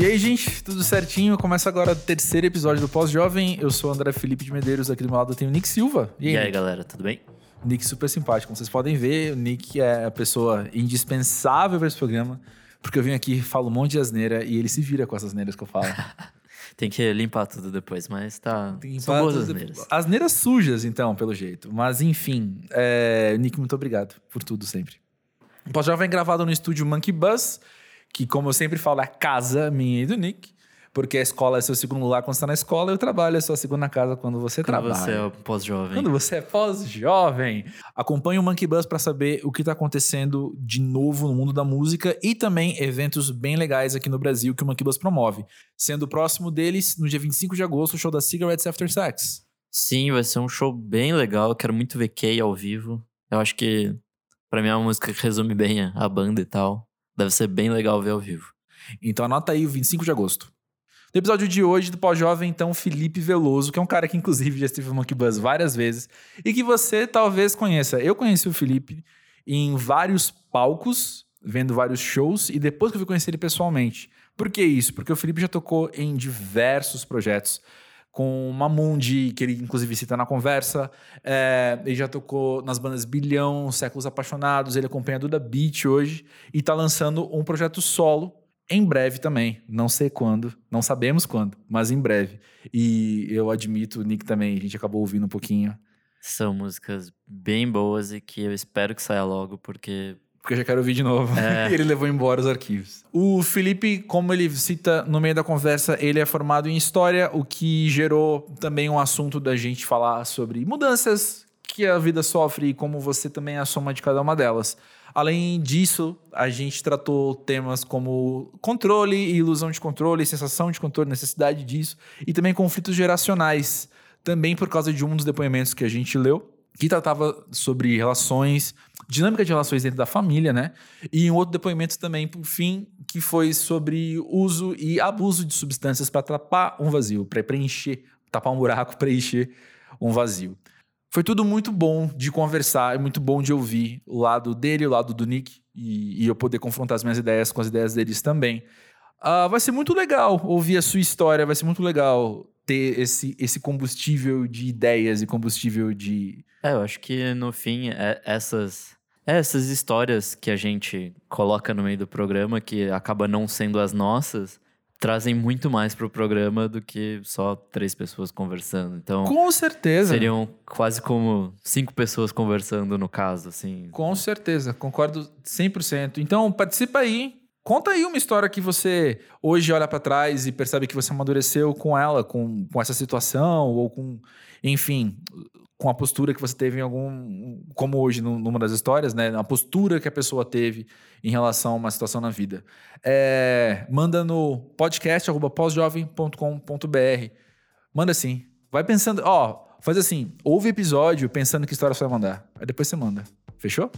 E aí, gente, tudo certinho? Começa agora o terceiro episódio do Pós-Jovem. Eu sou o André Felipe de Medeiros, aqui do meu lado eu tenho o Nick Silva. E aí, Nick? galera, tudo bem? Nick super simpático. Como vocês podem ver, o Nick é a pessoa indispensável para esse programa, porque eu venho aqui e falo um monte de asneira e ele se vira com essas asneiras que eu falo. Tem que limpar tudo depois, mas tá. Tem São boas asneiras. Asneiras sujas, então, pelo jeito. Mas, enfim, é... Nick, muito obrigado por tudo sempre. O Pós-Jovem é gravado no estúdio Monkey Bus, que, como eu sempre falo, é a casa minha e do Nick. Porque a escola é seu segundo lar quando você está na escola e o trabalho é sua segunda casa quando você Quando trabalha. você é pós-jovem. Quando você é pós-jovem. Acompanhe o Monkey Bus para saber o que está acontecendo de novo no mundo da música e também eventos bem legais aqui no Brasil que o Monkey Bus promove. Sendo o próximo deles, no dia 25 de agosto, o show da Cigarettes After Sex. Sim, vai ser um show bem legal. Eu quero muito ver Kay ao vivo. Eu acho que, pra mim, é uma música que resume bem a banda e tal. Deve ser bem legal ver ao vivo. Então anota aí o 25 de agosto. No episódio de hoje do Pós-Jovem, então, Felipe Veloso, que é um cara que inclusive já esteve no Monkey Bus várias vezes e que você talvez conheça. Eu conheci o Felipe em vários palcos, vendo vários shows, e depois que eu fui conhecer ele pessoalmente. Por que isso? Porque o Felipe já tocou em diversos projetos. Com Mamundi, que ele inclusive cita na conversa. É, ele já tocou nas bandas Bilhão, Séculos Apaixonados. Ele acompanha a Duda Beat hoje. E tá lançando um projeto solo em breve também. Não sei quando, não sabemos quando, mas em breve. E eu admito, o Nick também, a gente acabou ouvindo um pouquinho. São músicas bem boas e que eu espero que saia logo, porque Porque eu já quero ouvir de novo. É. e ele levou embora os arquivos. O Felipe, como ele cita no meio da conversa, ele é formado em História, o que gerou também um assunto da gente falar sobre mudanças que a vida sofre e como você também é a soma de cada uma delas. Além disso, a gente tratou temas como controle e ilusão de controle, sensação de controle, necessidade disso, e também conflitos geracionais, também por causa de um dos depoimentos que a gente leu, que tratava sobre relações, dinâmica de relações dentro da família, né? E um outro depoimento também, por fim, que foi sobre uso e abuso de substâncias para tapar um vazio, para preencher, tapar um buraco, preencher um vazio. Foi tudo muito bom de conversar, é muito bom de ouvir o lado dele, o lado do Nick, e, e eu poder confrontar as minhas ideias com as ideias deles também. Ah, vai ser muito legal ouvir a sua história, vai ser muito legal ter esse, esse combustível de ideias e combustível de. É, eu acho que no fim, é- essas, é essas histórias que a gente coloca no meio do programa, que acaba não sendo as nossas, trazem muito mais pro programa do que só três pessoas conversando. Então, Com certeza. seriam quase como cinco pessoas conversando no caso, assim. Com certeza, concordo 100%. Então, participa aí. Conta aí uma história que você hoje olha pra trás e percebe que você amadureceu com ela, com, com essa situação, ou com, enfim, com a postura que você teve em algum. Como hoje, num- numa das histórias, né? A postura que a pessoa teve em relação a uma situação na vida. É, manda no podcast pós-jovem.com.br. Manda assim. Vai pensando, ó, faz assim, ouve episódio pensando que história você vai mandar. Aí depois você manda. Fechou?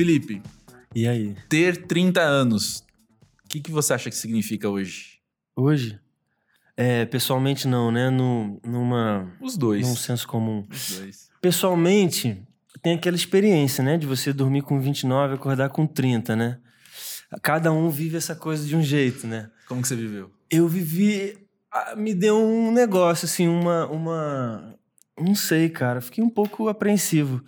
Felipe, E aí? ter 30 anos, o que, que você acha que significa hoje? Hoje? É, pessoalmente não, né? No, numa, Os dois. num senso comum. Os dois. Pessoalmente, tem aquela experiência, né? De você dormir com 29 e acordar com 30, né? Cada um vive essa coisa de um jeito, né? Como que você viveu? Eu vivi... Me deu um negócio, assim, uma... uma... Não sei, cara. Fiquei um pouco apreensivo.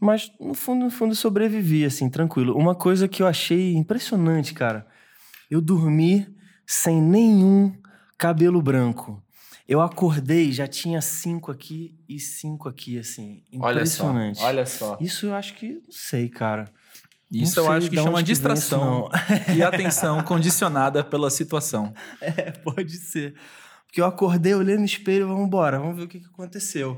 Mas, no fundo, no fundo, sobrevivi, assim, tranquilo. Uma coisa que eu achei impressionante, cara. Eu dormi sem nenhum cabelo branco. Eu acordei, já tinha cinco aqui e cinco aqui, assim. Olha só. Impressionante. Olha só. Isso eu acho que, não sei, cara. Isso Não eu acho que chama que distração isso, e atenção condicionada pela situação. É, pode ser. Porque eu acordei, olhei no espelho, vamos embora, vamos ver o que, que aconteceu.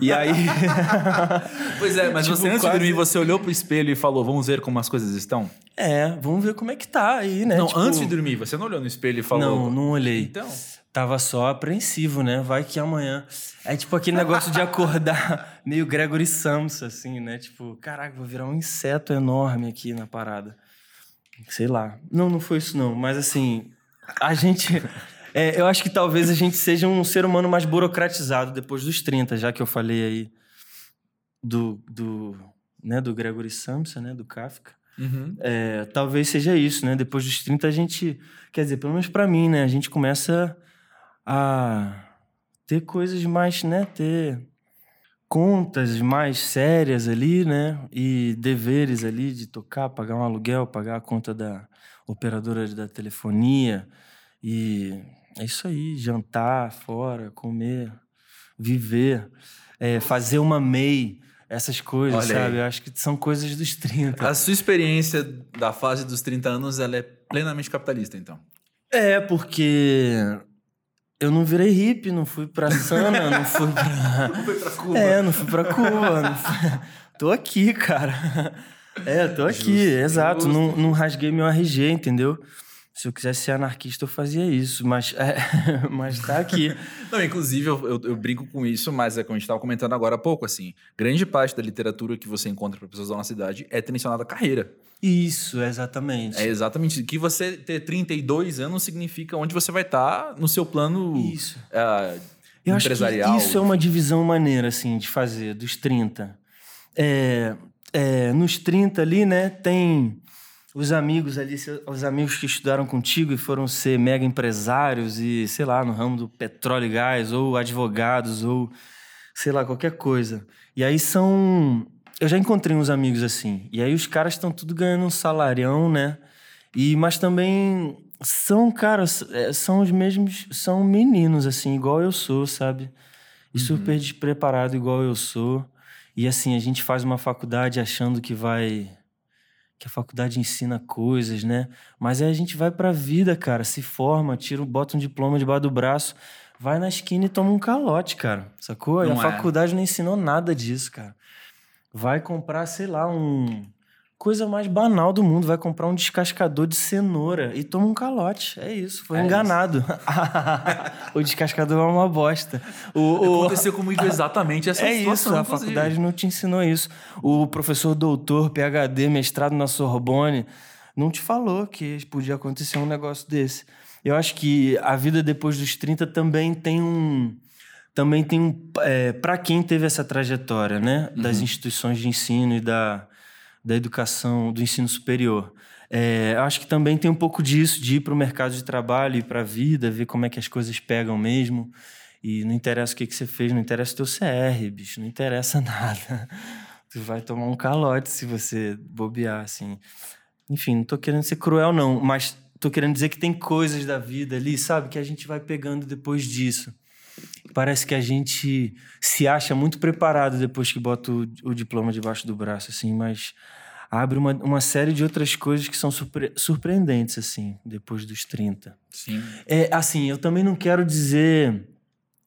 E aí. Pois é, mas Tipo, você antes quase- de dormir, você olhou pro espelho e falou, vamos ver como as coisas estão? é, vamos ver como é que tá aí, né? não, Tipo, antes de dormir, você não olhou no espelho e falou... Não, não olhei. Então, Tava só apreensivo, né? Vai que amanhã. É tipo aquele negócio de acordar meio Gregory Samsa, assim, né? Tipo, caraca, vou virar um inseto enorme aqui na parada. Sei lá. Não, não foi isso, não. Mas assim, a gente. É, eu acho que talvez a gente seja um ser humano mais burocratizado depois dos 30, já que eu falei aí do, do, né, do Gregory Samsa, né? Do Kafka. Uhum. É, talvez seja isso, né? Depois dos 30 a gente, quer dizer, pelo menos para mim, né? A gente começa a ter coisas mais, né? Ter contas mais sérias ali, né? E deveres ali de tocar, pagar um aluguel, pagar a conta da operadora da telefonia. E é isso aí, jantar fora, comer, viver, é, fazer uma MEI, essas coisas, Olha sabe? aí. Eu acho que são coisas dos 30. A sua experiência da fase dos 30 anos, ela é plenamente capitalista, então. É, porque eu não virei hippie, não fui pra Sana, não fui pra. Foi pra Cuba. É, não fui pra Cuba. não fui- Tô aqui, cara. É, tô aqui, Justo, exato. justo. Não, não rasguei meu RG, entendeu? Se eu quisesse ser anarquista, eu fazia isso, mas, é, mas tá aqui. Não, inclusive, eu, eu- eu brinco com isso, mas é como a gente estava comentando agora há pouco, assim, grande parte da literatura que você encontra para pessoas da nossa idade é direcionada à carreira. Isso, exatamente. É exatamente. Que você ter 32 anos significa onde você vai estar no seu plano Isso. ah, Eu acho empresarial. que isso é uma divisão maneira, assim, de fazer, dos 30. É, é, nos 30 ali, né, tem os amigos ali, os amigos que estudaram contigo e foram ser mega empresários e, sei lá, no ramo do petróleo e gás, ou advogados, ou sei lá, qualquer coisa. E aí são. Eu já encontrei uns amigos assim. E aí os caras estão tudo ganhando um salarião, né? E, mas também são, cara, é, são os mesmos. São meninos, assim, igual eu sou, sabe? E super despreparado, igual eu sou. E assim, a gente faz uma faculdade achando que vai. Que a faculdade ensina coisas, né? Mas aí a gente vai pra vida, cara. Se forma, tira, bota um diploma debaixo do braço, vai na esquina e toma um calote, cara. Sacou? E a Não é. faculdade não ensinou nada disso, cara. Vai comprar, sei lá, um. Coisa mais banal do mundo. Vai comprar um descascador de cenoura e toma um calote. É isso, foi É enganado. o descascador é uma bosta. O, o- Aconteceu comigo exatamente essa é isso, situação. a inclusive. faculdade não te ensinou isso. O professor doutor, PhD, mestrado na Sorbonne, não te falou que podia acontecer um negócio desse. Eu acho que a vida depois dos 30 também tem um. Também tem um. É, para quem teve essa trajetória, né? Das instituições de ensino e da, da educação, do ensino superior. É, acho que também tem um pouco disso, de ir para o mercado de trabalho, ir para a vida, ver como é que as coisas pegam mesmo. E não interessa o que, que você fez, não interessa o teu CR, bicho, não interessa nada. Tu vai tomar um calote se você bobear, assim. Enfim, não tô querendo ser cruel, não, mas tô querendo dizer que tem coisas da vida ali, sabe, que a gente vai pegando depois disso. Parece que a gente se acha muito preparado depois que bota o, o diploma debaixo do braço, assim, mas abre uma, uma série de outras coisas que são surpre- surpreendentes, assim, depois dos 30. Sim. É, assim, eu também não quero dizer.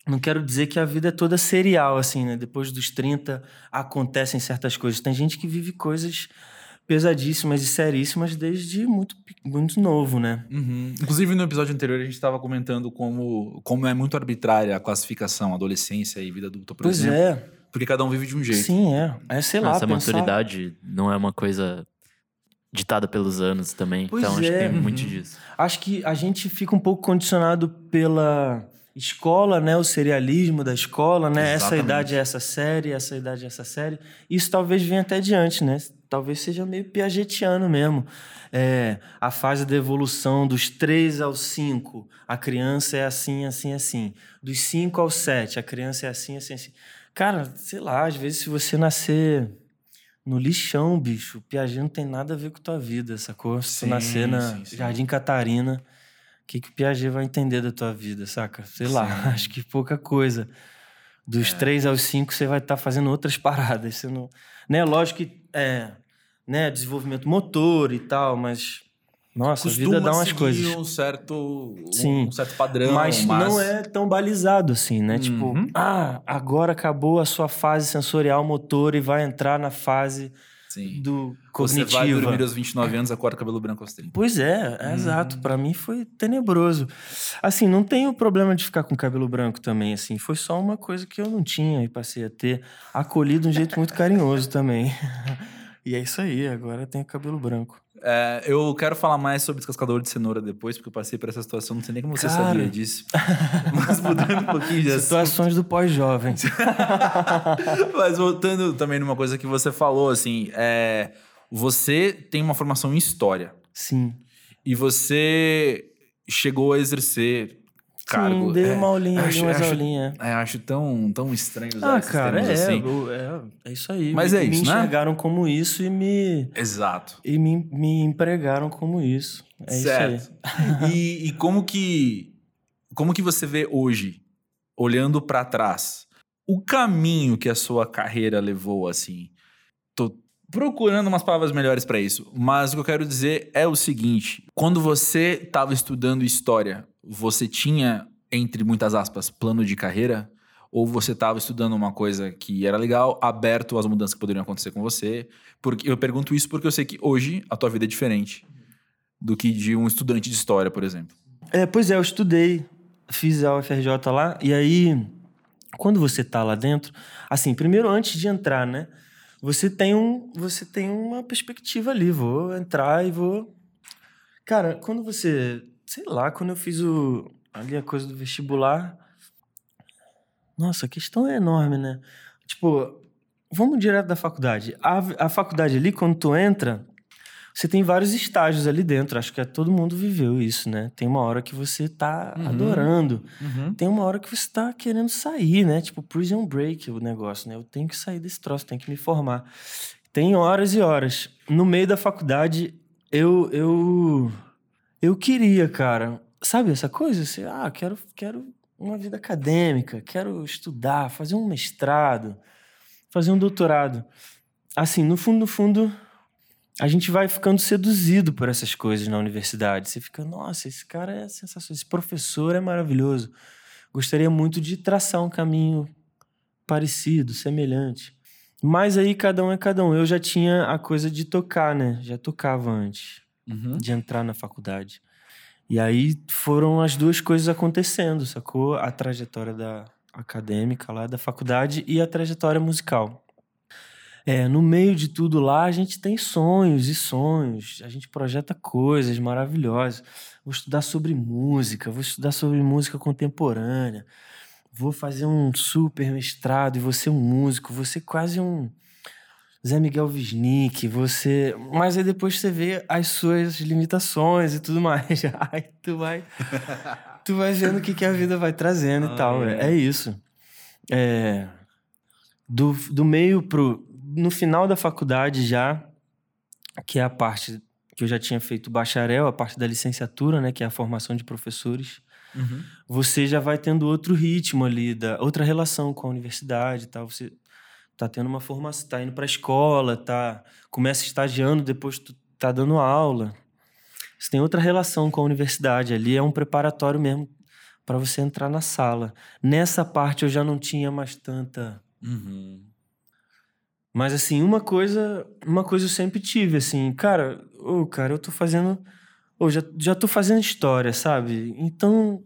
Não quero dizer que a vida é toda serial, assim, né? Depois dos 30 acontecem certas coisas. Tem gente que vive coisas pesadíssimas e seríssimas desde muito, muito novo, né? Uhum. Inclusive, no episódio anterior, a gente estava comentando como, como é muito arbitrária a classificação, adolescência e vida adulta, por pois exemplo. é. Porque cada um vive de um jeito. Sim, é. É, sei lá, Essa pensar... maturidade não é uma coisa ditada pelos anos também. Pois então acho que é. tem muito Uhum. disso. Acho que a gente fica um pouco condicionado pela escola, né? O serialismo da escola, né? Essa Exatamente. idade é essa série, essa idade é essa série. Isso talvez venha até adiante, né? Talvez seja meio piagetiano mesmo. É, a fase da evolução dos 3 aos 5, a criança é assim, assim, assim. Dos 5 aos 7, a criança é assim, assim, assim. Cara, sei lá, às vezes se você nascer no lixão, bicho, o Piaget não tem nada a ver com tua vida, sacou? Se Sim, tu nascer na sim, sim. Jardim Catarina, o que, que o Piaget vai entender da tua vida, saca? Sei lá, acho que pouca coisa. Dos É. três aos cinco, você vai estar fazendo outras paradas. Você não... né? Lógico que é né? desenvolvimento motor e tal, mas. Nossa, a vida dá umas coisas. um certo, Sim. um certo padrão, Mas, não é tão balizado assim, né? Tipo, Uhum. ah, agora acabou a sua fase sensorial motor e vai entrar na fase Sim. do Você vai dormir aos 29 anos, acorda cabelo branco aos 30. Pois é, é Uhum. exato. Pra mim foi tenebroso. Assim, não tenho problema de ficar com cabelo branco também, assim. Foi só uma coisa que eu não tinha e passei a ter. Acolhido de um jeito muito carinhoso também. E é isso aí, agora tenho cabelo branco. É, eu quero falar mais sobre descascador de cenoura depois, porque eu passei por essa situação, não sei nem como você Cara. sabia disso. Mas mudando um pouquinho de assunto. Situações do pós-jovem. Mas voltando também numa coisa que você falou, assim, é, você tem uma formação em história Sim. e você chegou a exercer cargo. Sim, dei é, uma aulinha, acho- umas acho- aulinhas. É, acho tão, tão estranho usar Ah, cara, é, assim. é, é isso aí. Mas me, é isso, me né? enxergaram como isso e me, Exato. e me, me empregaram como isso. É certo. isso aí. E, e como que como que você vê hoje, olhando pra trás, o caminho que a sua carreira levou assim? Tô procurando umas palavras melhores pra isso, mas o que eu quero dizer é o seguinte: quando você estava estudando história, você tinha entre muitas aspas plano de carreira? Ou você estava estudando uma coisa que era legal, aberto às mudanças que poderiam acontecer com você? Porque eu pergunto isso porque eu sei que hoje a tua vida é diferente do que de um estudante de história, por exemplo. É, pois é, eu estudei, fiz a UFRJ lá, e aí, quando você tá lá dentro, assim, primeiro antes de entrar, né? Você tem, um, você tem uma perspectiva ali, vou entrar e vou. Cara, quando você. Sei lá, quando eu fiz o, ali a coisa do vestibular. Nossa, a questão é enorme, né? Tipo, vamos direto da faculdade. A, a faculdade ali, quando tu entra, você tem vários estágios ali dentro. Acho que é, todo mundo viveu isso, né? Tem uma hora que você tá Uhum. adorando. Tem uma hora que você tá querendo sair, né? Tipo, prison break o negócio, né? Eu tenho que sair desse troço, tenho que me formar. Tem horas e horas. No meio da faculdade, eu eu eu queria, cara. Sabe essa coisa? Assim, ah, quero quero uma vida acadêmica, quero estudar, fazer um mestrado, fazer um doutorado. Assim, no fundo, no fundo, a gente vai ficando seduzido por essas coisas na universidade. Você fica, nossa, esse cara é sensacional, esse professor é maravilhoso. Gostaria muito de traçar um caminho parecido, semelhante. Mas aí cada um é cada um. Eu já tinha a coisa de tocar, né? Já tocava antes Uhum. de entrar na faculdade. E aí foram as duas coisas acontecendo, sacou? A trajetória da acadêmica lá da faculdade e a trajetória musical. É, no meio de tudo lá, a gente tem sonhos e sonhos, a gente projeta coisas maravilhosas. Vou estudar sobre música, vou estudar sobre música contemporânea, vou fazer um super mestrado e vou ser um músico, vou ser quase um Zé Miguel Wisnik, você. Mas aí depois você vê as suas limitações e tudo mais. Aí tu vai. tu vai vendo o que, que a vida vai trazendo Ah, e tal. é. É, isso. É, do, do meio pro. No final da faculdade já, que é a parte que eu já tinha feito bacharel, a parte da licenciatura, né? Que é a formação de professores Uhum. você já vai tendo outro ritmo ali, da, outra relação com a universidade e tal. Você tá tendo uma formação, tá indo pra escola, tá, começa estagiando, depois tu tá dando aula. Você tem outra relação com a universidade ali, é um preparatório mesmo para você entrar na sala. Nessa parte eu já não tinha mais tanta Uhum. mas assim, uma coisa, uma coisa eu sempre tive, assim, cara, ô, cara, eu tô fazendo, ô, já, já tô fazendo história, sabe? Então,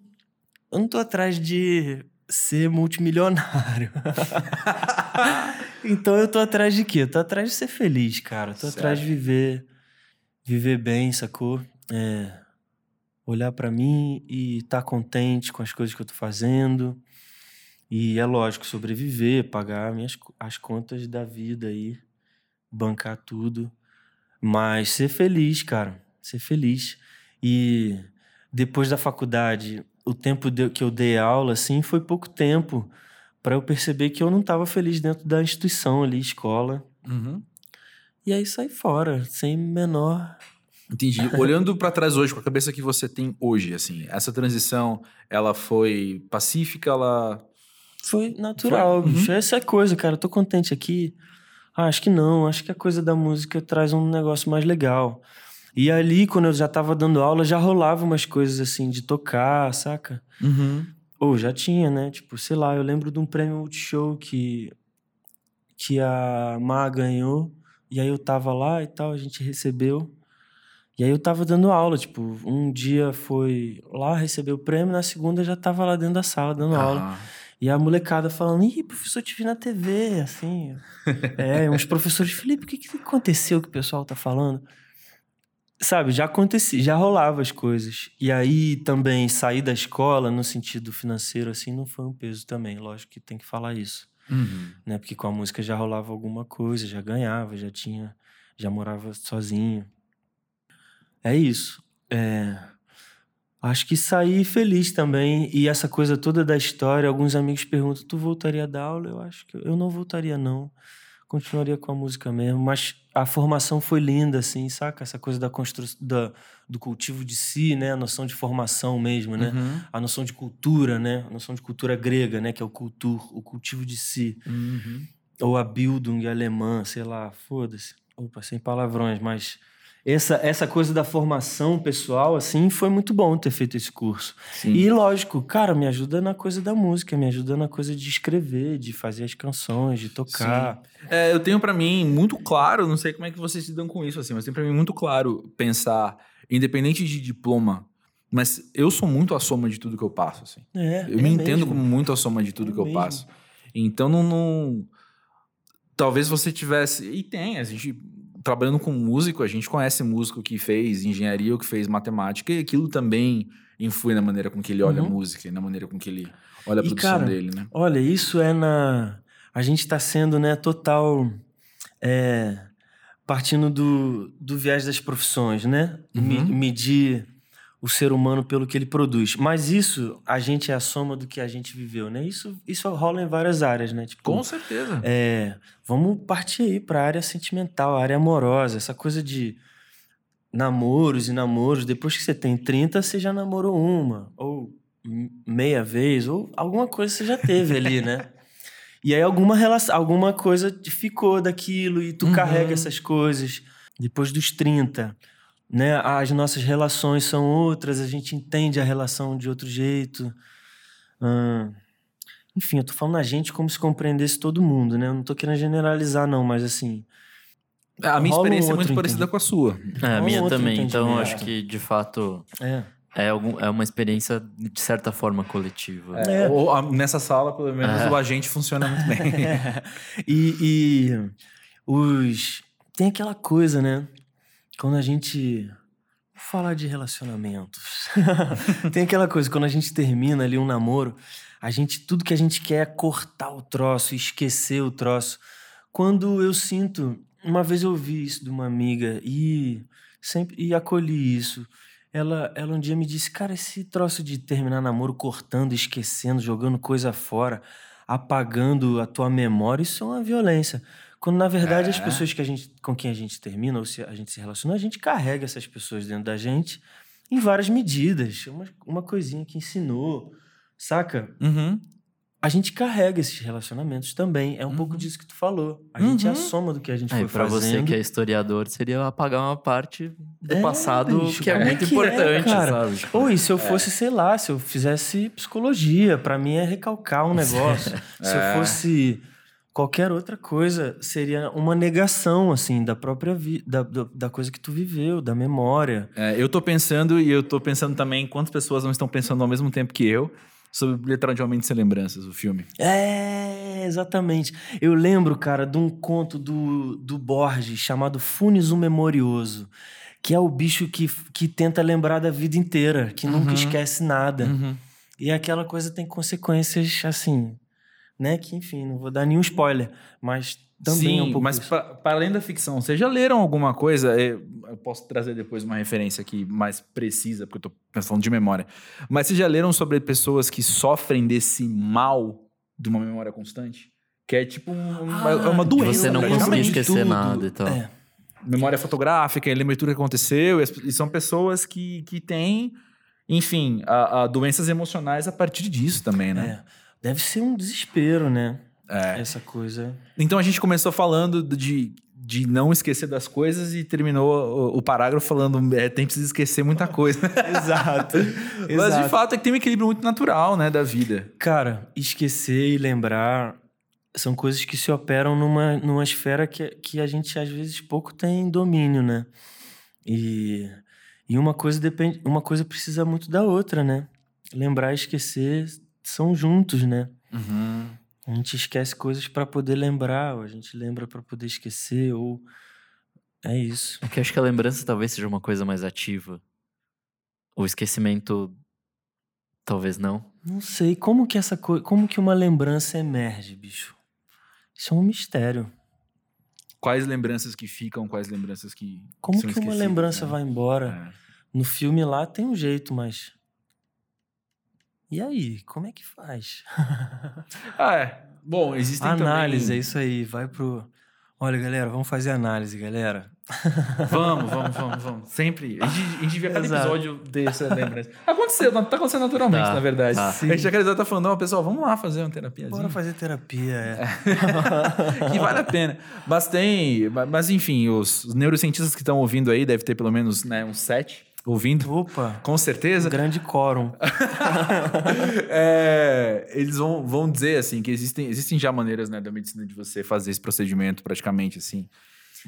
eu não tô atrás de ser multimilionário. então eu tô atrás de quê? Eu tô atrás de ser feliz, cara. Eu tô atrás de viver, viver bem, sacou? É, olhar pra mim e estar tá contente com as coisas que eu tô fazendo. E é lógico, sobreviver, pagar minhas, as contas da vida aí, bancar tudo. Mas ser feliz, cara. Ser feliz. E depois da faculdade, o tempo que eu dei aula, assim, foi pouco tempo para eu perceber que eu não estava feliz dentro da instituição ali, escola. Uhum. E aí saí fora, sem menor. Entendi. Olhando pra trás hoje, com a cabeça que você tem hoje, assim, essa transição, ela foi pacífica, ela... Foi natural, Foi? bicho. Essa é a coisa, cara. Eu tô contente aqui. Ah, acho que não. Acho que a coisa da música traz um negócio mais legal. E ali, quando eu já tava dando aula, já rolava umas coisas assim de tocar, saca? Uhum. Ou já tinha, né? Tipo, sei lá, eu lembro de um prêmio Multishow que, que a Má ganhou E aí eu tava lá e tal, a gente recebeu. E aí eu tava dando aula, tipo, um dia foi lá, recebeu o prêmio, na segunda já tava lá dentro da sala dando aula. Ah, E a molecada falando, ih, professor, te vi na TV, assim. é, uns professores, Felipe, o que, que aconteceu que o pessoal tá falando? Sabe, já acontecia, já rolava as coisas. E aí também sair da escola, no sentido financeiro, assim, não foi um peso também. Lógico que tem que falar isso, uhum. né? Porque com a música já rolava alguma coisa, já ganhava, já tinha, já morava sozinho. É isso. É, Acho que saí feliz também. E essa coisa toda da história, alguns amigos perguntam: tu voltaria a dar aula? Eu acho que eu não voltaria, não. Continuaria com a música mesmo. Mas a formação foi linda, assim, saca? Essa coisa da construção, da, do cultivo de si, né? A noção de formação mesmo, né? Uhum. A noção de cultura, né? A noção de cultura grega, né? Que é o cultur, o cultivo de si. Uhum. Ou a Bildung alemã, sei lá, foda-se. Opa, sem palavrões, mas essa, essa coisa da formação pessoal, assim, foi muito bom ter feito esse curso. Sim. E lógico, cara, me ajuda na coisa da música, me ajuda na coisa de escrever, de fazer as canções, de tocar. É, eu tenho pra mim muito claro, não sei como é que vocês lidam com isso, assim, mas tem pra mim muito claro pensar, independente de diploma, mas eu sou muito a soma de tudo que eu passo, assim. É, Eu é me entendo mesmo. como muito a soma de tudo É que eu mesmo. passo. Então não, não- Talvez você tivesse. E tem, a gente. Trabalhando com músico, a gente conhece músico que fez engenharia ou que fez matemática, e aquilo também influi na maneira com que ele olha a Uhum. música e na maneira com que ele olha a E, produção cara, dele, né? Olha, isso é na. A gente está sendo, né, total. é, partindo do, do viés das profissões, né? Me- Uhum. medir o ser humano pelo que ele produz. Mas isso, a gente é a soma do que a gente viveu, né? Isso, isso rola em várias áreas, né? Tipo, Com certeza. é, vamos partir aí para a área sentimental, a área amorosa, essa coisa de namoros e namoros. Depois que você tem 30, você já namorou uma, ou meia vez, ou alguma coisa você já teve ali, né? E aí alguma relação, alguma coisa ficou daquilo e tu Uhum. carrega essas coisas. Depois dos 30, né? As nossas relações são outras, a gente entende a relação de outro jeito. Ahn, enfim, eu tô falando a gente como se compreendesse todo mundo, né? Eu não tô querendo generalizar, não, mas assim. A minha rola um experiência é muito parecida entendi- com a sua. É, a Um minha outro também. Então, acho que, de fato, É. é, algum, é uma experiência, de certa forma, coletiva. É. Ou, a- nessa sala, pelo menos, É. o agente funciona muito bem. e, e os. Tem aquela coisa, né? Quando a gente. Vou falar de relacionamentos. Tem aquela coisa, quando a gente termina ali um namoro, a gente. Tudo que a gente quer é cortar o troço, esquecer o troço. Quando eu sinto. Uma vez eu ouvi isso de uma amiga e sempre e acolhi isso. Ela, ela um dia me disse, cara, esse troço de terminar namoro cortando, esquecendo, jogando coisa fora, apagando a tua memória, isso é uma violência. Quando, na verdade, as É. pessoas que a gente, com quem a gente termina ou se a gente se relaciona, a gente carrega essas pessoas dentro da gente em várias medidas. Uma, uma coisinha que ensinou, saca? Uhum. A gente carrega esses relacionamentos também. É um pouco Uhum. disso que tu falou. A gente é a Uhum. soma do que a gente Aí, foi pra você fazendo. que é historiador, seria apagar uma parte do É, passado bicho, que é é muito que é, importante, sabe? Tipo, Ou e se eu fosse, sei lá, se eu fizesse psicologia, pra mim é recalcar um negócio. Se eu É. fosse qualquer outra coisa, seria uma negação, assim, da própria vida, da, da, da coisa que tu viveu, da memória. É, eu tô pensando, e eu tô pensando também quantas pessoas não estão pensando ao mesmo tempo que eu sobre literalmente sem lembranças, o filme. É, exatamente. Eu lembro, cara, de um conto do, do Borges chamado Funes o Memorioso, que é o bicho que, que tenta lembrar da vida inteira, que nunca Uhum. esquece nada. Uhum. E aquela coisa tem consequências assim, né? Que, enfim, não vou dar nenhum spoiler, mas também Sim, é um pouco mas para além da ficção, vocês já leram alguma coisa? Eu eu posso trazer depois uma referência aqui mais precisa, porque eu tô pensando de memória. Mas vocês já leram sobre pessoas que sofrem desse mal de uma memória constante? Que é tipo um- uma, é uma Ah, doença. você não conseguir de esquecer nada e tal. É. memória fotográfica, lembra tudo que aconteceu, e, e são pessoas que, que têm, enfim, a, a doenças emocionais a partir disso também, né? É. Deve ser um desespero, né? É. Essa coisa. Então a gente começou falando de, de não esquecer das coisas e terminou o, o parágrafo falando é, tem que esquecer muita coisa. Exato. Mas de fato é que tem um equilíbrio muito natural, né, da vida. Cara, esquecer e lembrar são coisas que se operam numa, numa esfera que, que a gente às vezes pouco tem domínio, né? E, e uma coisa depende, uma coisa precisa muito da outra, né? Lembrar e esquecer são juntos, né? Uhum. A gente esquece coisas para poder lembrar, ou a gente lembra para poder esquecer, ou é isso. É que eu acho que a lembrança talvez seja uma coisa mais ativa. O esquecimento, talvez não. Não sei como que essa coisa, como que uma lembrança emerge, bicho. Isso é um mistério. Quais lembranças que ficam, quais lembranças que. Como são que uma lembrança né? vai embora? É. No filme lá tem um jeito, mas. E aí, como é que faz? Ah, é. Bom, existem análise, é também... isso aí. Vai pro. Olha, galera, vamos fazer análise, galera. Vamos, vamos, vamos, vamos. Sempre. A gente, a gente vê cada Exato. episódio dessa lembrança. Aconteceu, tá acontecendo naturalmente, Tá, na verdade. tá. A gente já tá falando, ó, pessoal, vamos lá fazer uma terapia. Bora fazer terapia, é. que vale a pena. Mas tem. Mas enfim, os, os neurocientistas que estão ouvindo aí, deve ter pelo menos né, uns sete ouvindo, Opa, com certeza. grande quórum. É, eles vão, vão dizer assim que existem, existem já maneiras né, da medicina de você fazer esse procedimento praticamente assim.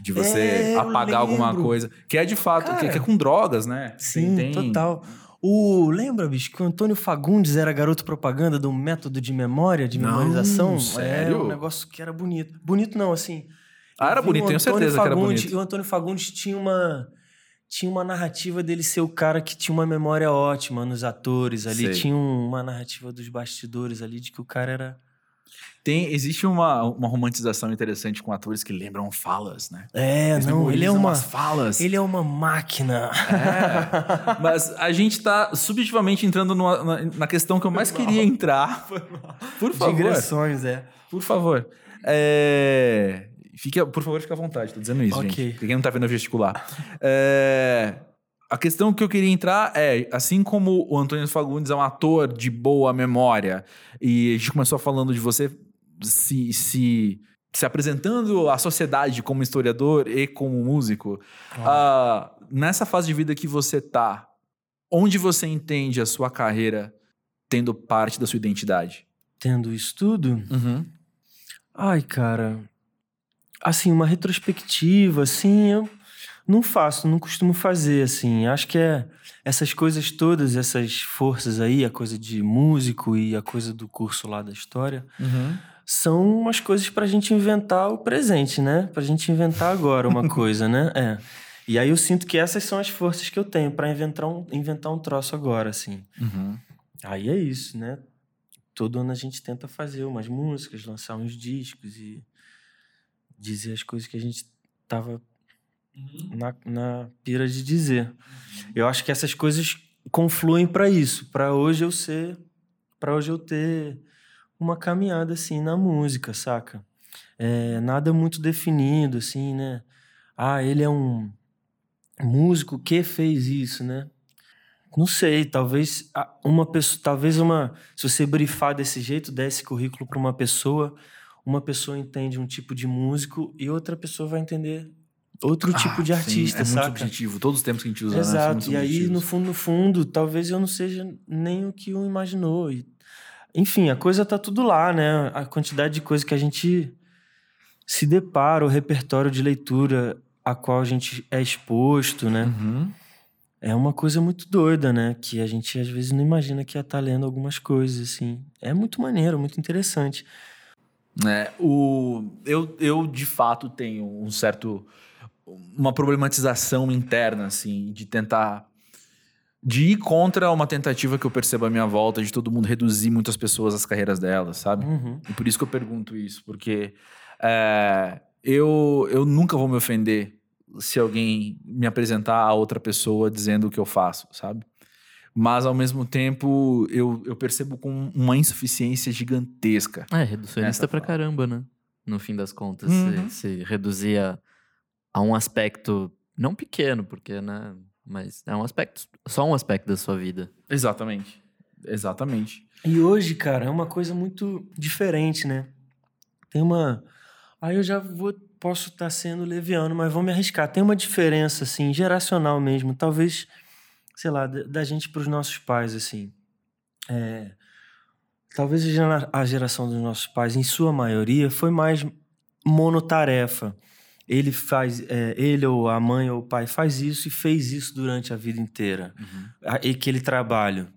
De você É, apagar alguma coisa. Que é de fato, que, Cara, que é com drogas, né? Sim, Tem- tem- total. O, lembra, bicho, que o Antônio Fagundes era garoto propaganda de um método de memória, de Não, memorização? É sério? um negócio que era bonito. Bonito não, assim. Ah, era bonito, tenho certeza que era Fagundes- bonito. E o Antônio Fagundes tinha uma, tinha uma narrativa dele ser o cara que tinha uma memória ótima nos atores ali. Sei. Tinha um- uma narrativa dos bastidores ali de que o cara era. Tem, existe uma, uma romantização interessante com atores que lembram falas, né? É, Eles não, ele é uma. as falas. Ele é uma máquina. É, mas a gente tá subjetivamente entrando numa- na, na questão que eu mais queria entrar. Por favor. Digressões, é. Por favor. É... Fique, por favor, fique à vontade, tô dizendo isso, Ok. gente. Quem não tá vendo eu gesticular. É... A questão que eu queria entrar é, assim como o Antônio Fagundes é um ator de boa memória, e a gente começou falando de você se, se, se apresentando à sociedade como historiador e como músico, ah, nessa fase de vida que você tá, onde você entende a sua carreira tendo parte da sua identidade? Tendo isso tudo, Uhum. Ai, cara. Assim, uma retrospectiva, assim, eu não faço, não costumo fazer, assim. Acho que é essas coisas todas, essas forças aí, a coisa de músico e a coisa do curso lá da história, Uhum. são umas coisas pra gente inventar o presente, né? Pra gente inventar agora uma coisa, né? É. E aí eu sinto que essas são as forças que eu tenho pra inventar um, inventar um troço agora, assim. Uhum. Aí é isso, né? Todo ano a gente tenta fazer umas músicas, lançar uns discos e dizer as coisas que a gente tava na, na pira de dizer. Eu acho que essas coisas confluem para isso, para hoje eu ser, para hoje eu ter uma caminhada assim na música, saca? É, nada muito definido assim, né? Ah, ele é um músico que fez isso, né? Não sei, talvez uma pessoa, talvez uma, se você brifar desse jeito, der esse currículo para uma pessoa, uma pessoa entende um tipo de músico e outra pessoa vai entender outro tipo de Ah, sim, artista, é muito saca? subjetivo. Todos os tempos que a gente usa, né, Exato. muito E aí, no fundo, no fundo, talvez eu não seja nem o que eu imaginou. E, enfim, a coisa tá tudo lá, né? A quantidade de coisa que a gente se depara, o repertório de leitura a qual a gente é exposto, né? Uhum. É uma coisa muito doida, né? Que a gente às vezes não imagina que ia estar lendo algumas coisas, assim. É muito maneiro, muito interessante. É, o, eu, eu, de fato, tenho um certo... Uma problematização interna, assim, de tentar... De ir contra uma tentativa que eu percebo à minha volta de todo mundo reduzir muitas pessoas as carreiras delas, sabe? Uhum. E por isso que eu pergunto isso, porque é, eu, eu nunca vou me ofender se alguém me apresentar a outra pessoa dizendo o que eu faço, sabe? Mas ao mesmo tempo eu, eu percebo com uma insuficiência gigantesca. É, reducionista pra fala. caramba, né? No fim das contas, Uhum. se, se reduzia a um aspecto, não pequeno, porque, né? Mas é um aspecto, só um aspecto da sua vida. Exatamente. Exatamente. E hoje, cara, é uma coisa muito diferente, né? Tem uma. Aí eu já vou, posso estar sendo leviano, mas vou me arriscar. Tem uma diferença, assim, geracional mesmo. Talvez, sei lá, da, da gente para os nossos pais, assim. É, talvez a gera- a geração dos nossos pais, em sua maioria, foi mais monotarefa. Ele faz, é, ele ou a mãe ou o pai faz isso e fez isso durante a vida inteira. A- Aquele trabalho.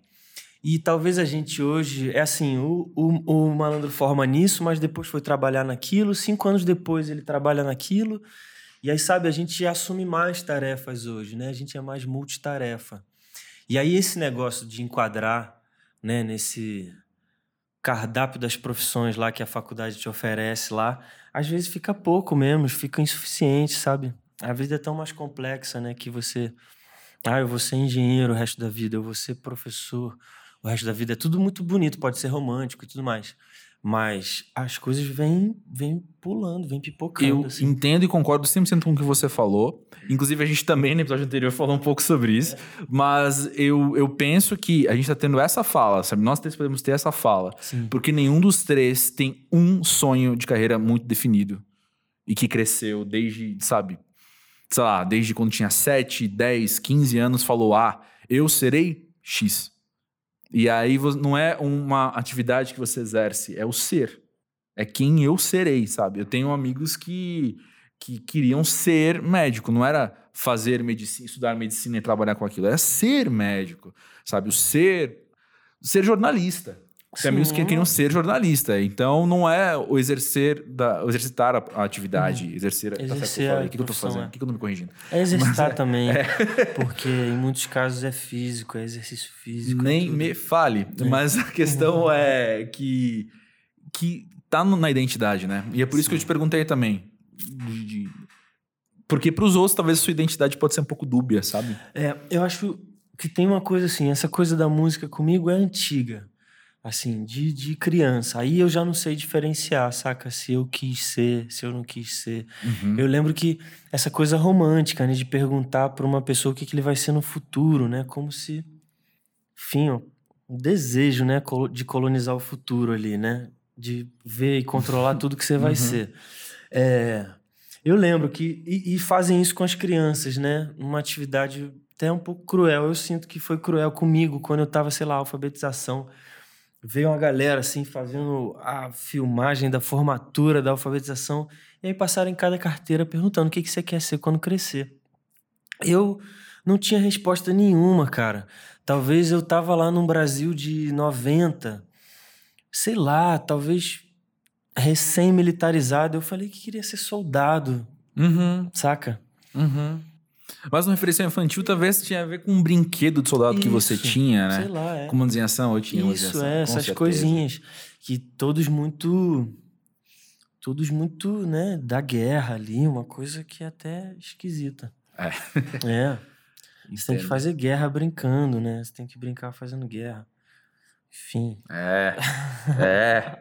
E talvez a gente hoje, é assim, o, o, o malandro forma nisso, mas depois foi trabalhar naquilo, cinco anos depois ele trabalha naquilo, e aí, sabe, a gente assume mais tarefas hoje, né? A gente é mais multitarefa. E aí esse negócio de enquadrar, né, nesse cardápio das profissões lá que a faculdade te oferece lá, às vezes fica pouco mesmo, fica insuficiente, sabe? A vida é tão mais complexa, né, que você ah, eu vou ser engenheiro o resto da vida, eu vou ser professor o resto da vida. É tudo muito bonito, pode ser romântico e tudo mais. Mas as coisas vêm, vêm pulando, vêm pipocando. Eu assim. entendo e concordo 100% com o que você falou. Inclusive, a gente também, no episódio anterior, falou um pouco sobre isso. Mas eu, eu penso que a gente tá tendo essa fala, sabe? Nós três podemos ter essa fala. Sim. Porque nenhum dos três tem um sonho de carreira muito definido. E que cresceu desde, sabe? Sei lá, desde quando tinha 7, 10, 15 anos, falou: Ah, eu serei X. E aí não é uma atividade que você exerce, é o ser. É quem eu serei, sabe? Eu tenho amigos que, que queriam ser médico, não era fazer medicina, estudar medicina e trabalhar com aquilo, era ser médico, sabe? O ser, ser jornalista. Tem amigos que Sim. queriam ser jornalista. Então não é o exercer da, o exercitar a, a atividade, exercer, tá certo Exercer a O que, que eu tô fazendo? é. O que, que eu tô me corrigindo? É exercitar também, porque em muitos casos é físico, é exercício físico. é Nem tudo. me fale. Mas a questão é que, que tá na identidade, né? E é por isso que eu te perguntei também. de- de- Porque pros outros, talvez a sua identidade pode ser um pouco dúbia, sabe? É, eu acho que tem uma coisa assim, essa coisa da música comigo é antiga. Assim, de, de criança. Aí eu já não sei diferenciar, saca? Se eu quis ser, se eu não quis ser. Uhum. Eu lembro que essa coisa romântica, né? De perguntar para uma pessoa o que, que ele vai ser no futuro, né? Como se, enfim, ó, um desejo, né? De colonizar o futuro ali, né? De ver e controlar tudo que você vai Uhum. ser. É, eu lembro que... E, e fazem isso com as crianças, né? Uma atividade até um pouco cruel. Eu sinto que foi cruel comigo quando eu tava, sei lá, alfabetização. Veio uma galera, assim, fazendo a filmagem da formatura, da alfabetização. E aí passaram em cada carteira perguntando o que, que você quer ser quando crescer. Eu não tinha resposta nenhuma, cara. Talvez eu tava lá num Brasil de 90, sei lá, talvez recém-militarizado. Eu falei que queria ser soldado, Uhum, saca? uhum. Mas no referência infantil, talvez tinha a ver com um brinquedo de soldado que você Isso, tinha, né? Sei lá, é. Com uma desenhação, eu tinha uma Isso, desenhação, é, essas certeza. coisinhas. Que todos muito. Todos muito, né, da guerra ali, uma coisa que é até esquisita. É. É. Você tem que fazer guerra brincando, né? Você tem que brincar fazendo guerra. Enfim. É, é.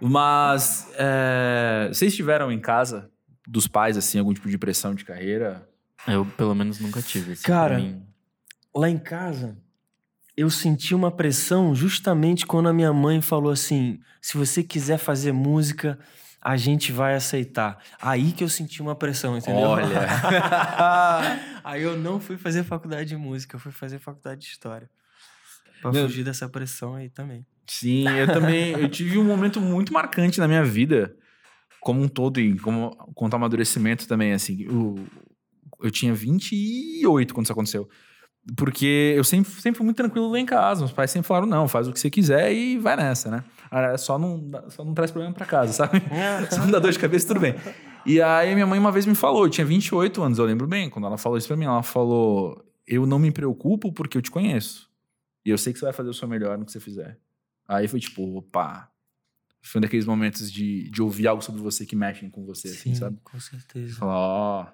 Mas é, vocês tiveram em casa dos pais, assim, algum tipo de pressão de carreira? Eu, pelo menos, nunca tive. assim, Cara, mim. Lá em casa, eu senti uma pressão justamente quando a minha mãe falou assim: se você quiser fazer música, a gente vai aceitar. Aí que eu senti uma pressão, entendeu? Olha. Aí eu não fui fazer faculdade de música, eu fui fazer faculdade de história. Pra Meu- fugir dessa pressão aí também. Sim, eu também. Eu tive um momento muito marcante na minha vida, como um todo, e como quanto ao amadurecimento também, assim. o- eu tinha 28 quando isso aconteceu. Porque eu sempre, sempre fui muito tranquilo lá em casa. Meus pais sempre falaram: não, faz o que você quiser e vai nessa, né? Só não, só não traz problema pra casa, sabe? Se não dá dor de cabeça, tudo bem. E aí minha mãe uma vez me falou, eu tinha 28 anos, eu lembro bem, quando ela falou isso pra mim, ela falou: "Eu não me preocupo porque eu te conheço. E eu sei que você vai fazer o seu melhor no que você fizer". Aí foi tipo, opa. Foi um daqueles momentos de, de ouvir algo sobre você que mexem com você, assim, sabe? com certeza. Falar, ó. é,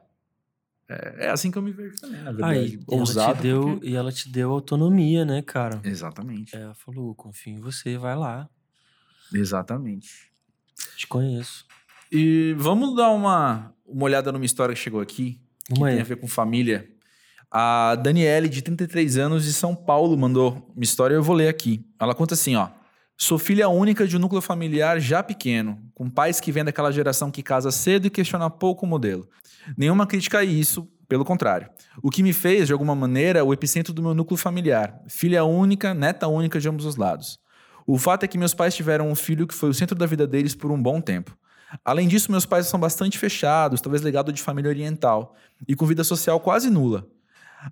é assim que eu me vejo também, na verdade. Aí, ela Ousado. te deu, porque- E ela te deu autonomia, né, cara? Exatamente. Ela falou: confio em você, vai lá. Exatamente. Te conheço. E vamos dar uma, uma olhada numa história que chegou aqui, que Vamos tem aí. a ver com família. A Daniele, de 33 anos, de São Paulo, mandou uma história, eu vou ler aqui. Ela conta assim, ó. Sou filha única de um núcleo familiar já pequeno, com pais que vêm daquela geração que casa cedo e questiona pouco o modelo. Nenhuma crítica a isso, pelo contrário. O que me fez, de alguma maneira, o epicentro do meu núcleo familiar. Filha única, neta única de ambos os lados. O fato é que meus pais tiveram um filho que foi o centro da vida deles por um bom tempo. Além disso, meus pais são bastante fechados, talvez legado de família oriental, e com vida social quase nula.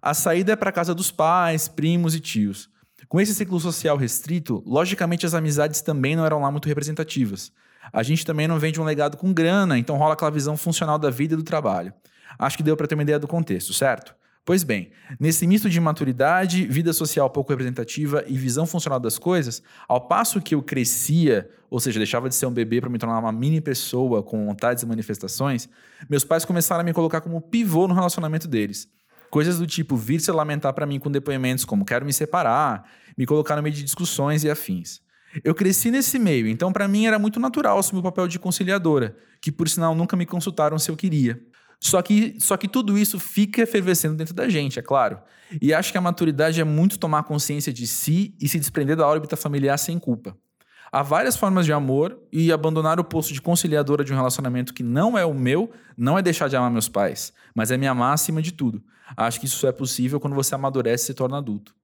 A saída é para casa dos pais, primos e tios. Com esse ciclo social restrito, logicamente as amizades também não eram lá muito representativas. A gente também não vende um legado com grana, então rola aquela visão funcional da vida e do trabalho. Acho que deu para ter uma ideia do contexto, certo? Pois bem, nesse misto de maturidade, vida social pouco representativa e visão funcional das coisas, ao passo que eu crescia, ou seja, deixava de ser um bebê para me tornar uma mini pessoa com vontades e manifestações, meus pais começaram a me colocar como pivô no relacionamento deles. Coisas do tipo vir se lamentar para mim com depoimentos como quero me separar, me colocar no meio de discussões e afins. Eu cresci nesse meio, então para mim era muito natural assumir o papel de conciliadora, que por sinal nunca me consultaram se eu queria. Só que, só que tudo isso fica efervescendo dentro da gente, é claro. E acho que a maturidade é muito tomar consciência de si e se desprender da órbita familiar sem culpa. Há várias formas de amor e abandonar o posto de conciliadora de um relacionamento que não é o meu não é deixar de amar meus pais, mas é me amar acima de tudo. Acho que isso só é possível quando você amadurece e se torna adulto.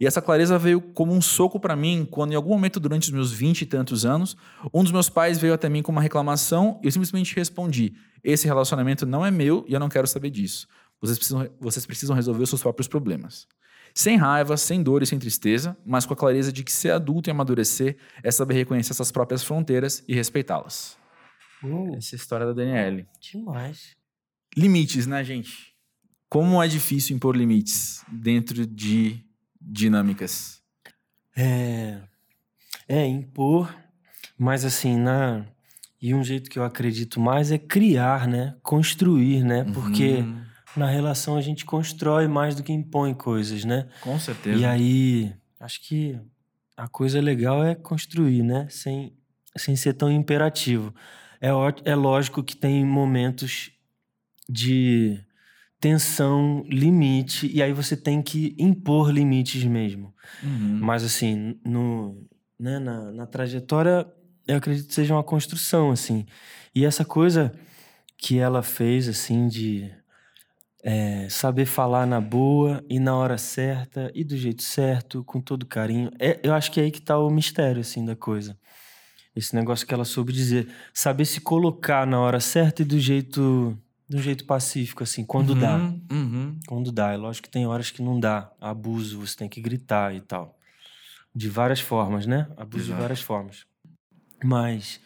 E essa clareza veio como um soco para mim quando, em algum momento durante os meus vinte e tantos anos, um dos meus pais veio até mim com uma reclamação e eu simplesmente respondi: Esse relacionamento não é meu e eu não quero saber disso. Vocês precisam, vocês precisam resolver os seus próprios problemas. Sem raiva, sem dor e sem tristeza, mas com a clareza de que ser adulto e amadurecer é saber reconhecer essas próprias fronteiras e respeitá-las. Uh, Essa é história da Daniele. demais. Limites, né, gente? Como é difícil impor limites dentro de dinâmicas. É, é impor, mas assim, na e um jeito que eu acredito mais é criar, né? Construir, né? Porque Uhum, na relação a gente constrói mais do que impõe coisas, né? com certeza. E aí, acho que a coisa legal é construir, né? Sem, sem ser tão imperativo. É, é lógico que tem momentos de tensão, limite, e aí você tem que impor limites mesmo. Uhum. Mas assim, no, né, na, na trajetória, eu acredito que seja uma construção, assim. E essa coisa que ela fez, assim, de é, saber falar na boa e na hora certa e do jeito certo, com todo carinho, é, eu acho que é aí que tá o mistério, assim, da coisa. Esse negócio que ela soube dizer. Saber se colocar na hora certa e do jeito, do jeito pacífico, assim, quando dá. Uhum, uhum. Quando dá. É lógico que tem horas que não dá. Abuso, você tem que gritar e tal. De várias formas, né? Abuso Exato. de várias formas. Mas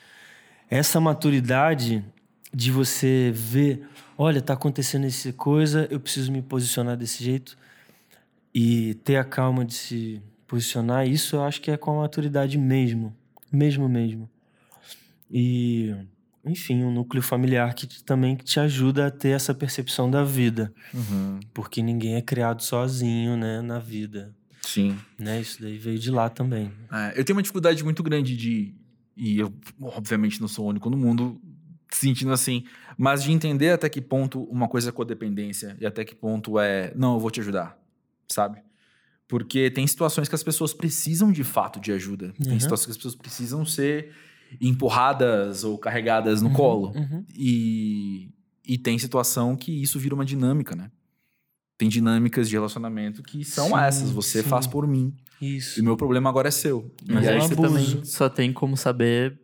essa maturidade de você ver, olha, tá acontecendo essa coisa, eu preciso me posicionar desse jeito e ter a calma de se posicionar, isso eu acho que é com a maturidade mesmo. Mesmo, mesmo. E, enfim, um núcleo familiar que te- também te ajuda a ter essa percepção da vida. Uhum. Porque ninguém é criado sozinho, né, na vida. Sim. Né? Isso daí veio de lá também. É, eu tenho uma dificuldade muito grande de. E eu, obviamente, não sou o único no mundo sentindo assim, mas de entender até que ponto uma coisa é codependência e até que ponto é. Não, eu vou te ajudar, sabe? Porque tem situações que as pessoas precisam de fato de ajuda. Tem Uhum. situações que as pessoas precisam ser empurradas ou carregadas no Uhum, colo. uhum. E, e tem situação que isso vira uma dinâmica, né? Tem dinâmicas de relacionamento que são Sim, essas. Você sim. faz por mim. E Isso. o meu problema agora é seu. Mas e é um você abuso. também só tem como saber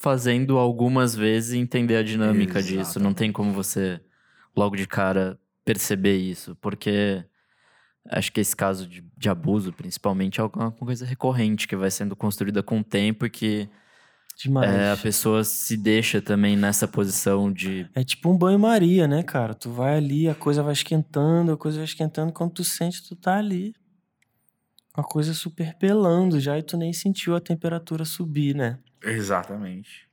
fazendo algumas vezes e entender a dinâmica disso. Não tem como você, logo de cara, perceber isso. Porque acho que esse caso de, de abuso, principalmente, é alguma coisa recorrente que vai sendo construída com o tempo e que Demais. é, a pessoa se deixa também nessa posição de. É tipo um banho-maria, né, cara? Tu vai ali, a coisa vai esquentando, a coisa vai esquentando, quando tu sente, tu tá ali. A coisa super pelando já e tu nem sentiu a temperatura subir, né? Exatamente.